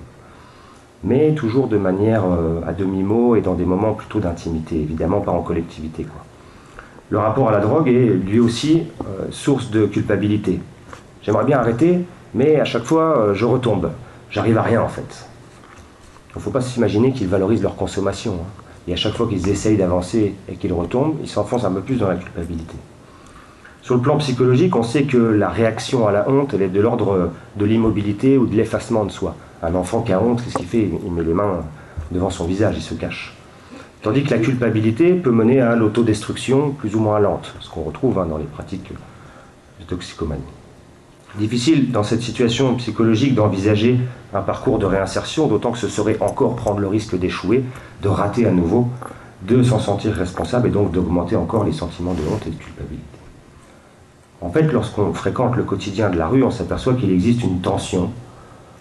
S3: Mais toujours de manière euh, à demi-mot et dans des moments plutôt d'intimité, évidemment pas en collectivité. Le rapport à la drogue est lui aussi euh, source de culpabilité. J'aimerais bien arrêter, mais à chaque fois, je retombe. J'arrive à rien en fait. Il ne faut pas s'imaginer qu'ils valorisent leur consommation. Hein. Et à chaque fois qu'ils essayent d'avancer et qu'ils retombent, ils s'enfoncent un peu plus dans la culpabilité. Sur le plan psychologique, on sait que la réaction à la honte, elle est de l'ordre de l'immobilité ou de l'effacement de soi. Un enfant qui a honte, qu'est-ce qu'il fait? Il met les mains devant son visage, il se cache. Tandis que la culpabilité peut mener à l'autodestruction plus ou moins lente, ce qu'on retrouve hein, dans les pratiques de toxicomanie. Difficile dans cette situation psychologique d'envisager un parcours de réinsertion, d'autant que ce serait encore prendre le risque d'échouer, de rater à nouveau, de s'en sentir responsable et donc d'augmenter encore les sentiments de honte et de culpabilité. En fait, lorsqu'on fréquente le quotidien de la rue, on s'aperçoit qu'il existe une tension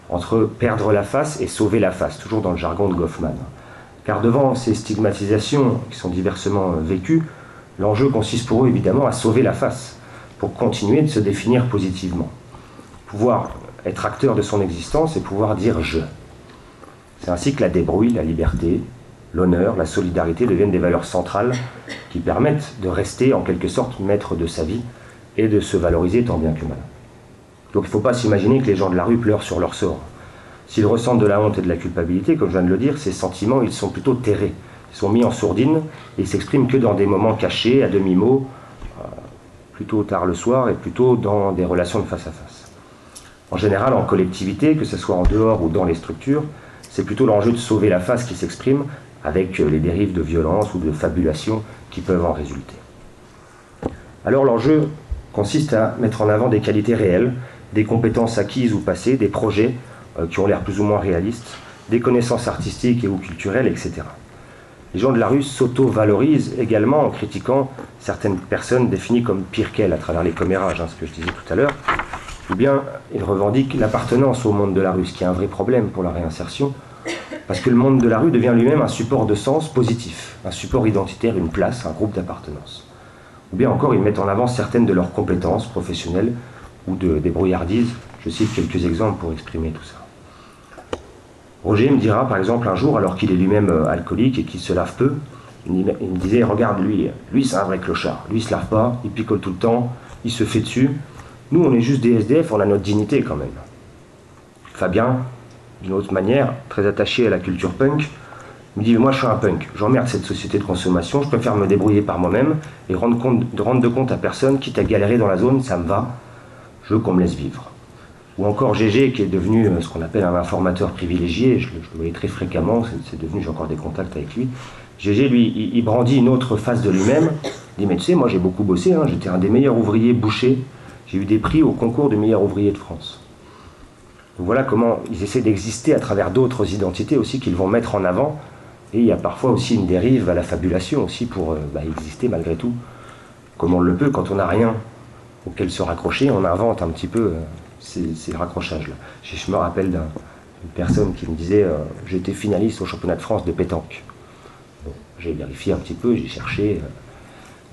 S3: entre perdre la face et sauver la face, toujours dans le jargon de Goffman. Car devant ces stigmatisations qui sont diversement vécues, l'enjeu consiste pour eux évidemment à sauver la face, pour continuer de se définir positivement. Pouvoir être acteur de son existence et pouvoir dire je. C'est ainsi que la débrouille, la liberté, l'honneur, la solidarité deviennent des valeurs centrales qui permettent de rester en quelque sorte maître de sa vie et de se valoriser tant bien que mal. Donc il ne faut pas s'imaginer que les gens de la rue pleurent sur leur sort. S'ils ressentent de la honte et de la culpabilité, comme je viens de le dire, ces sentiments, ils sont plutôt terrés. Ils sont mis en sourdine et s'expriment que dans des moments cachés, à demi-mot, euh, plutôt tard le soir et plutôt dans des relations de face à face. En général, en collectivité, que ce soit en dehors ou dans les structures, c'est plutôt l'enjeu de sauver la face qui s'exprime avec les dérives de violence ou de fabulation qui peuvent en résulter. Alors l'enjeu consiste à mettre en avant des qualités réelles, des compétences acquises ou passées, des projets euh, qui ont l'air plus ou moins réalistes, des connaissances artistiques et ou culturelles, etc. Les gens de la rue s'auto-valorisent également en critiquant certaines personnes définies comme pires qu'elles à travers les commérages, hein, ce que je disais tout à l'heure, ou bien ils revendiquent l'appartenance au monde de la rue, ce qui est un vrai problème pour la réinsertion, parce que le monde de la rue devient lui-même un support de sens positif, un support identitaire, une place, un groupe d'appartenance ou bien encore ils mettent en avant certaines de leurs compétences professionnelles ou de, des brouillardises. Je cite quelques exemples pour exprimer tout ça. Roger me dira par exemple un jour, alors qu'il est lui-même euh, alcoolique et qu'il se lave peu, il me disait Regarde lui, lui c'est un vrai clochard, lui il se lave pas, il picole tout le temps, il se fait dessus. Nous on est juste des SDF, on a notre dignité quand même. Fabien, d'une autre manière, très attaché à la culture punk, me dit Moi, je suis un punk, j'emmerde cette société de consommation, je préfère me débrouiller par moi-même et rendre, compte, de rendre de compte à personne, quitte à galérer dans la zone, ça me va, je veux qu'on me laisse vivre. Ou encore Gégé, qui est devenu euh, ce qu'on appelle un informateur privilégié, je, le voyais très fréquemment, c'est devenu, j'ai encore des contacts avec lui. Gégé, lui, il, brandit une autre face de lui-même. Il dit Mais tu sais, moi j'ai beaucoup bossé, hein, j'étais un des meilleurs ouvriers bouchers, j'ai eu des prix au concours de meilleur ouvrier de France. Voilà comment ils essaient d'exister à travers d'autres identités aussi qu'ils vont mettre en avant et il y a parfois aussi une dérive à la fabulation aussi pour euh, bah, exister malgré tout, comme on le peut quand on n'a rien auquel se raccrocher, on invente un petit peu euh, ces, raccrochages-là. Je, me rappelle d'une personne qui me disait euh, j'étais finaliste au championnat de France de pétanque. j'ai vérifié un petit peu, j'ai cherché.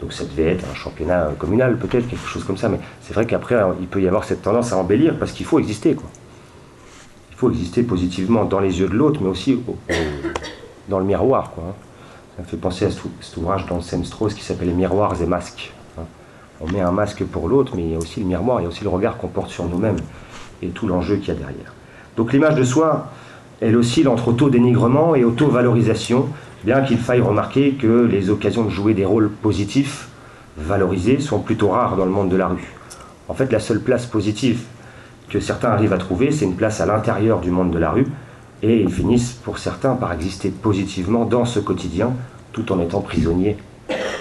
S3: donc ça devait être un championnat communal peut-être, quelque chose comme ça, mais c'est vrai qu'après il peut y avoir cette tendance à embellir parce qu'il faut exister. Quoi. Il faut exister positivement dans les yeux de l'autre, mais aussi au dans le miroir. Quoi, hein. Ça me fait penser à cet ouvrage d'Anselm Strauss qui s'appelle Miroirs et masques. Hein. On met un masque pour l'autre, mais il y a aussi le miroir, il y a aussi le regard qu'on porte sur nous-mêmes et tout l'enjeu qu'il y a derrière. Donc l'image de soi, elle oscille entre auto-dénigrement et auto-valorisation, bien qu'il faille remarquer que les occasions de jouer des rôles positifs, valorisés, sont plutôt rares dans le monde de la rue. En fait, la seule place positive que certains arrivent à trouver, c'est une place à l'intérieur du monde de la rue, et ils finissent pour certains par exister positivement dans ce quotidien tout en étant prisonniers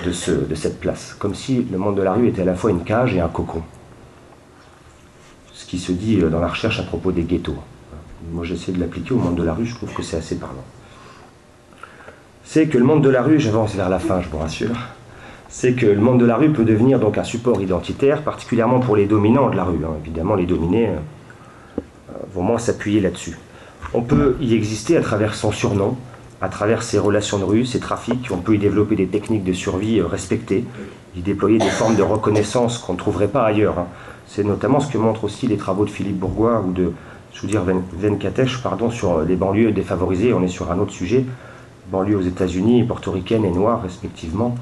S3: de, ce, de cette place, comme si le monde de la rue était à la fois une cage et un cocon. Ce qui se dit dans la recherche à propos des ghettos. Moi j'essaie de l'appliquer au monde de la rue, je trouve que c'est assez parlant. C'est que le monde de la rue, j'avance vers la fin, je vous rassure, c'est que le monde de la rue peut devenir donc un support identitaire, particulièrement pour les dominants de la rue. Hein. Évidemment, les dominés, euh, vont moins s'appuyer là-dessus. On peut y exister à travers son surnom, à travers ses relations de rue, ses trafics. On peut y développer des techniques de survie euh, respectées, y déployer des formes de reconnaissance qu'on ne trouverait pas ailleurs. Hein. C'est notamment ce que montrent aussi les travaux de Philippe Bourgois ou de Soudir Venkatesh pardon, sur les banlieues défavorisées. On est sur un autre sujet, banlieues aux États-Unis, portoricaines et noires respectivement,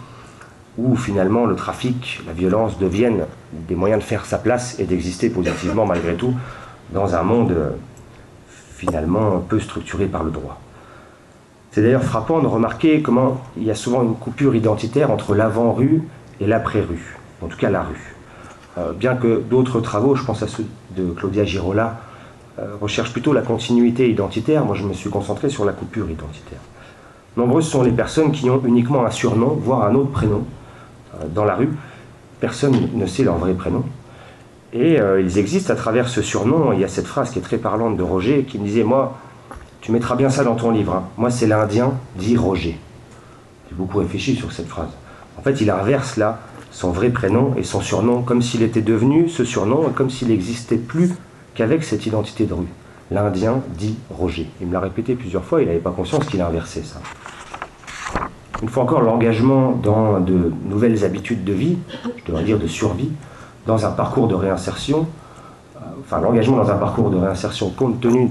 S3: où finalement le trafic, la violence deviennent des moyens de faire sa place et d'exister positivement malgré tout dans un monde euh, finalement peu structuré par le droit. C'est d'ailleurs frappant de remarquer comment il y a souvent une coupure identitaire entre l'avant-rue et l'après-rue, en tout cas la rue. Euh, bien que d'autres travaux, je pense à ceux de Claudia Girola, euh, recherchent plutôt la continuité identitaire, moi je me suis concentré sur la coupure identitaire. Nombreuses sont les personnes qui ont uniquement un surnom, voire un autre prénom, euh, dans la rue. Personne ne sait leur vrai prénom. Et ils existent à travers ce surnom. Il y a cette phrase qui est très parlante de Roger qui me disait Moi, tu mettras bien ça dans ton livre. Hein. Moi, c'est l'Indien, dit Roger. J'ai beaucoup réfléchi sur cette phrase. En fait, il inverse là son vrai prénom et son surnom, comme s'il était devenu ce surnom, et comme s'il n'existait plus qu'avec cette identité de rue. L'Indien dit Roger. Il me l'a répété plusieurs fois, il n'avait pas conscience qu'il a inversé ça. Une fois encore, l'engagement dans de nouvelles habitudes de vie, je devrais dire de survie, dans un parcours de réinsertion, euh, enfin l'engagement dans un parcours de réinsertion compte tenu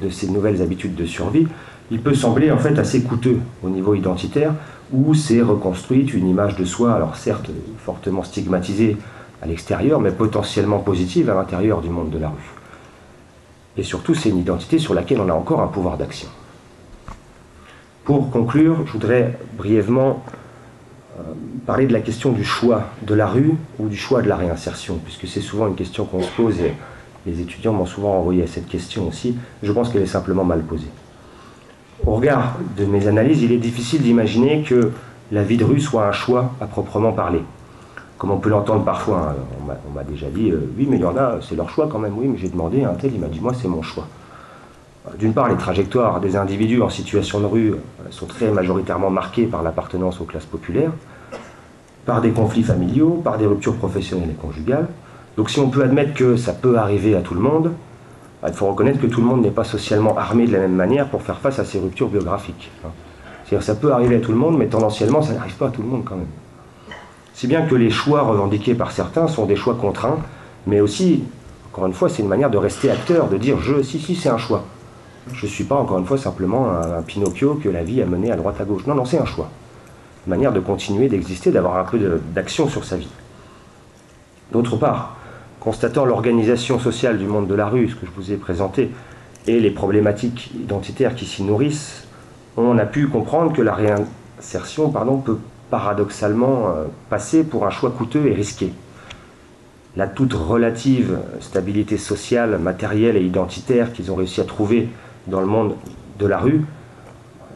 S3: de ces nouvelles habitudes de survie, il peut sembler en fait assez coûteux au niveau identitaire, où c'est reconstruite une image de soi, alors certes fortement stigmatisée à l'extérieur, mais potentiellement positive à l'intérieur du monde de la rue. Et surtout, c'est une identité sur laquelle on a encore un pouvoir d'action. Pour conclure, je voudrais brièvement parler de la question du choix de la rue ou du choix de la réinsertion, puisque c'est souvent une question qu'on se pose et les étudiants m'ont souvent envoyé à cette question aussi. Je pense qu'elle est simplement mal posée. Au regard de mes analyses, il est difficile d'imaginer que la vie de rue soit un choix à proprement parler. Comme on peut l'entendre parfois, hein. on m'a déjà dit, euh, oui, mais il y en a, c'est leur choix quand même, oui, mais j'ai demandé un tel, il m'a dit, moi, c'est mon choix. D'une part, les trajectoires des individus en situation de rue euh, sont très majoritairement marquées par l'appartenance aux classes populaires, par des conflits familiaux, par des ruptures professionnelles et conjugales, donc si on peut admettre que ça peut arriver à tout le monde, bah, il faut reconnaître que tout le monde n'est pas socialement armé de la même manière pour faire face à ces ruptures biographiques. Hein. C'est-à-dire ça peut arriver à tout le monde, mais tendanciellement ça n'arrive pas à tout le monde quand même. Si bien que les choix revendiqués par certains sont des choix contraints, mais aussi, encore une fois, c'est une manière de rester acteur, de dire je, si, si, c'est un choix. Je ne suis pas, encore une fois, simplement un, Pinocchio que la vie a mené à droite à gauche. Non, non, c'est un choix. Une manière de continuer d'exister, d'avoir un peu d'action sur sa vie. D'autre part, constatant l'organisation sociale du monde de la rue, ce que je vous ai présenté, et les problématiques identitaires qui s'y nourrissent, on a pu comprendre que la réinsertion pardon, peut paradoxalement euh, passer pour un choix coûteux et risqué. La toute relative stabilité sociale, matérielle et identitaire qu'ils ont réussi à trouver dans le monde de la rue,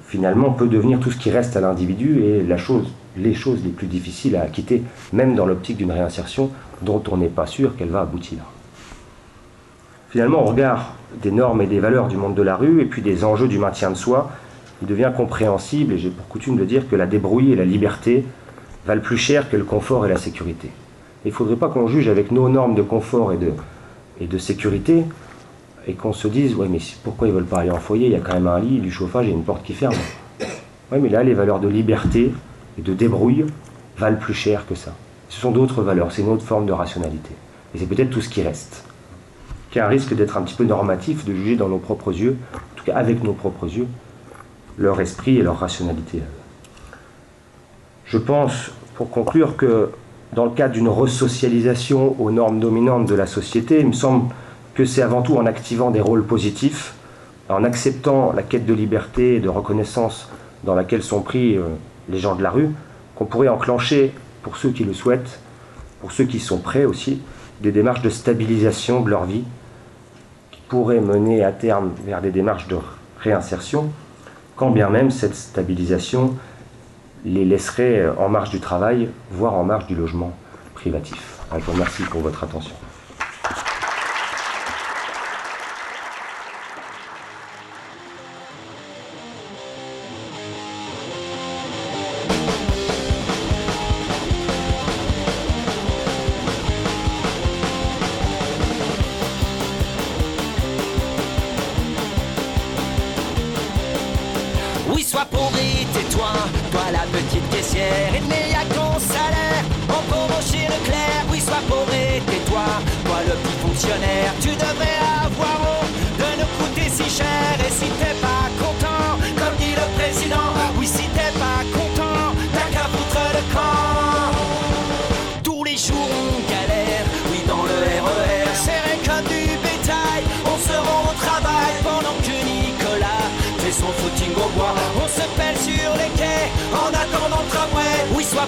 S3: finalement peut devenir tout ce qui reste à l'individu et les choses les plus difficiles à quitter, même dans l'optique d'une réinsertion, dont on n'est pas sûr qu'elle va aboutir. Finalement, au regard des normes et des valeurs du monde de la rue et puis des enjeux du maintien de soi, il devient compréhensible, et j'ai pour coutume de dire que la débrouille et la liberté valent plus cher que le confort et la sécurité. Il ne faudrait pas qu'on juge avec nos normes de confort et de sécurité et qu'on se dise ouais mais pourquoi ils veulent pas aller en foyer? Il y a quand même un lit, du chauffage et une porte qui ferme. Oui mais là les valeurs de liberté et de débrouille valent plus cher que ça. Ce sont d'autres valeurs, c'est une autre forme de rationalité. Et c'est peut-être tout ce qui reste. Qui a un risque d'être un petit peu normatif, de juger dans nos propres yeux, en tout cas avec nos propres yeux, leur esprit et leur rationalité. Je pense, pour conclure, que dans le cadre d'une resocialisation aux normes dominantes de la société, il me semble que c'est avant tout en activant des rôles positifs, en acceptant la quête de liberté et de reconnaissance dans laquelle sont pris euh, les gens de la rue, qu'on pourrait enclencher pour ceux qui le souhaitent, pour ceux qui sont prêts aussi, des démarches de stabilisation de leur vie, qui pourraient mener à terme vers des démarches de réinsertion, quand bien même cette stabilisation les laisserait en marge du travail, voire en marge du logement privatif. Je vous remercie pour votre attention.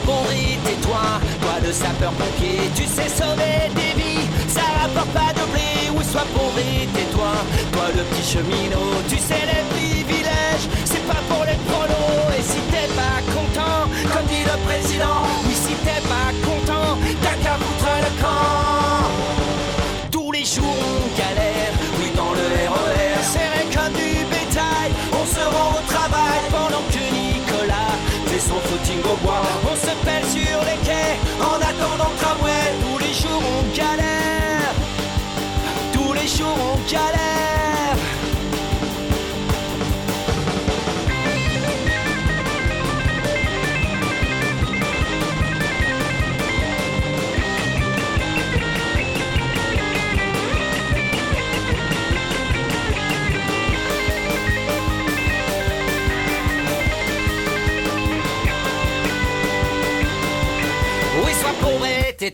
S4: Et tais-toi, toi le sapeur-pompier, tu sais sauver des vies, ça rapporte pas de blé. Oui, sois et tais-toi, toi le petit cheminot, tu sais les privilèges, c'est pas pour les prolos. Et si t'es pas content, comme dit le président, oui, en attendant le tramway. Tous les jours on galère, tous les jours on galère.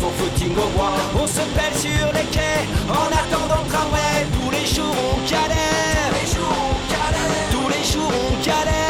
S4: Son au. On se pèle sur les quais en attendant le tramway. Tous les jours on galère, tous les jours on galère, tous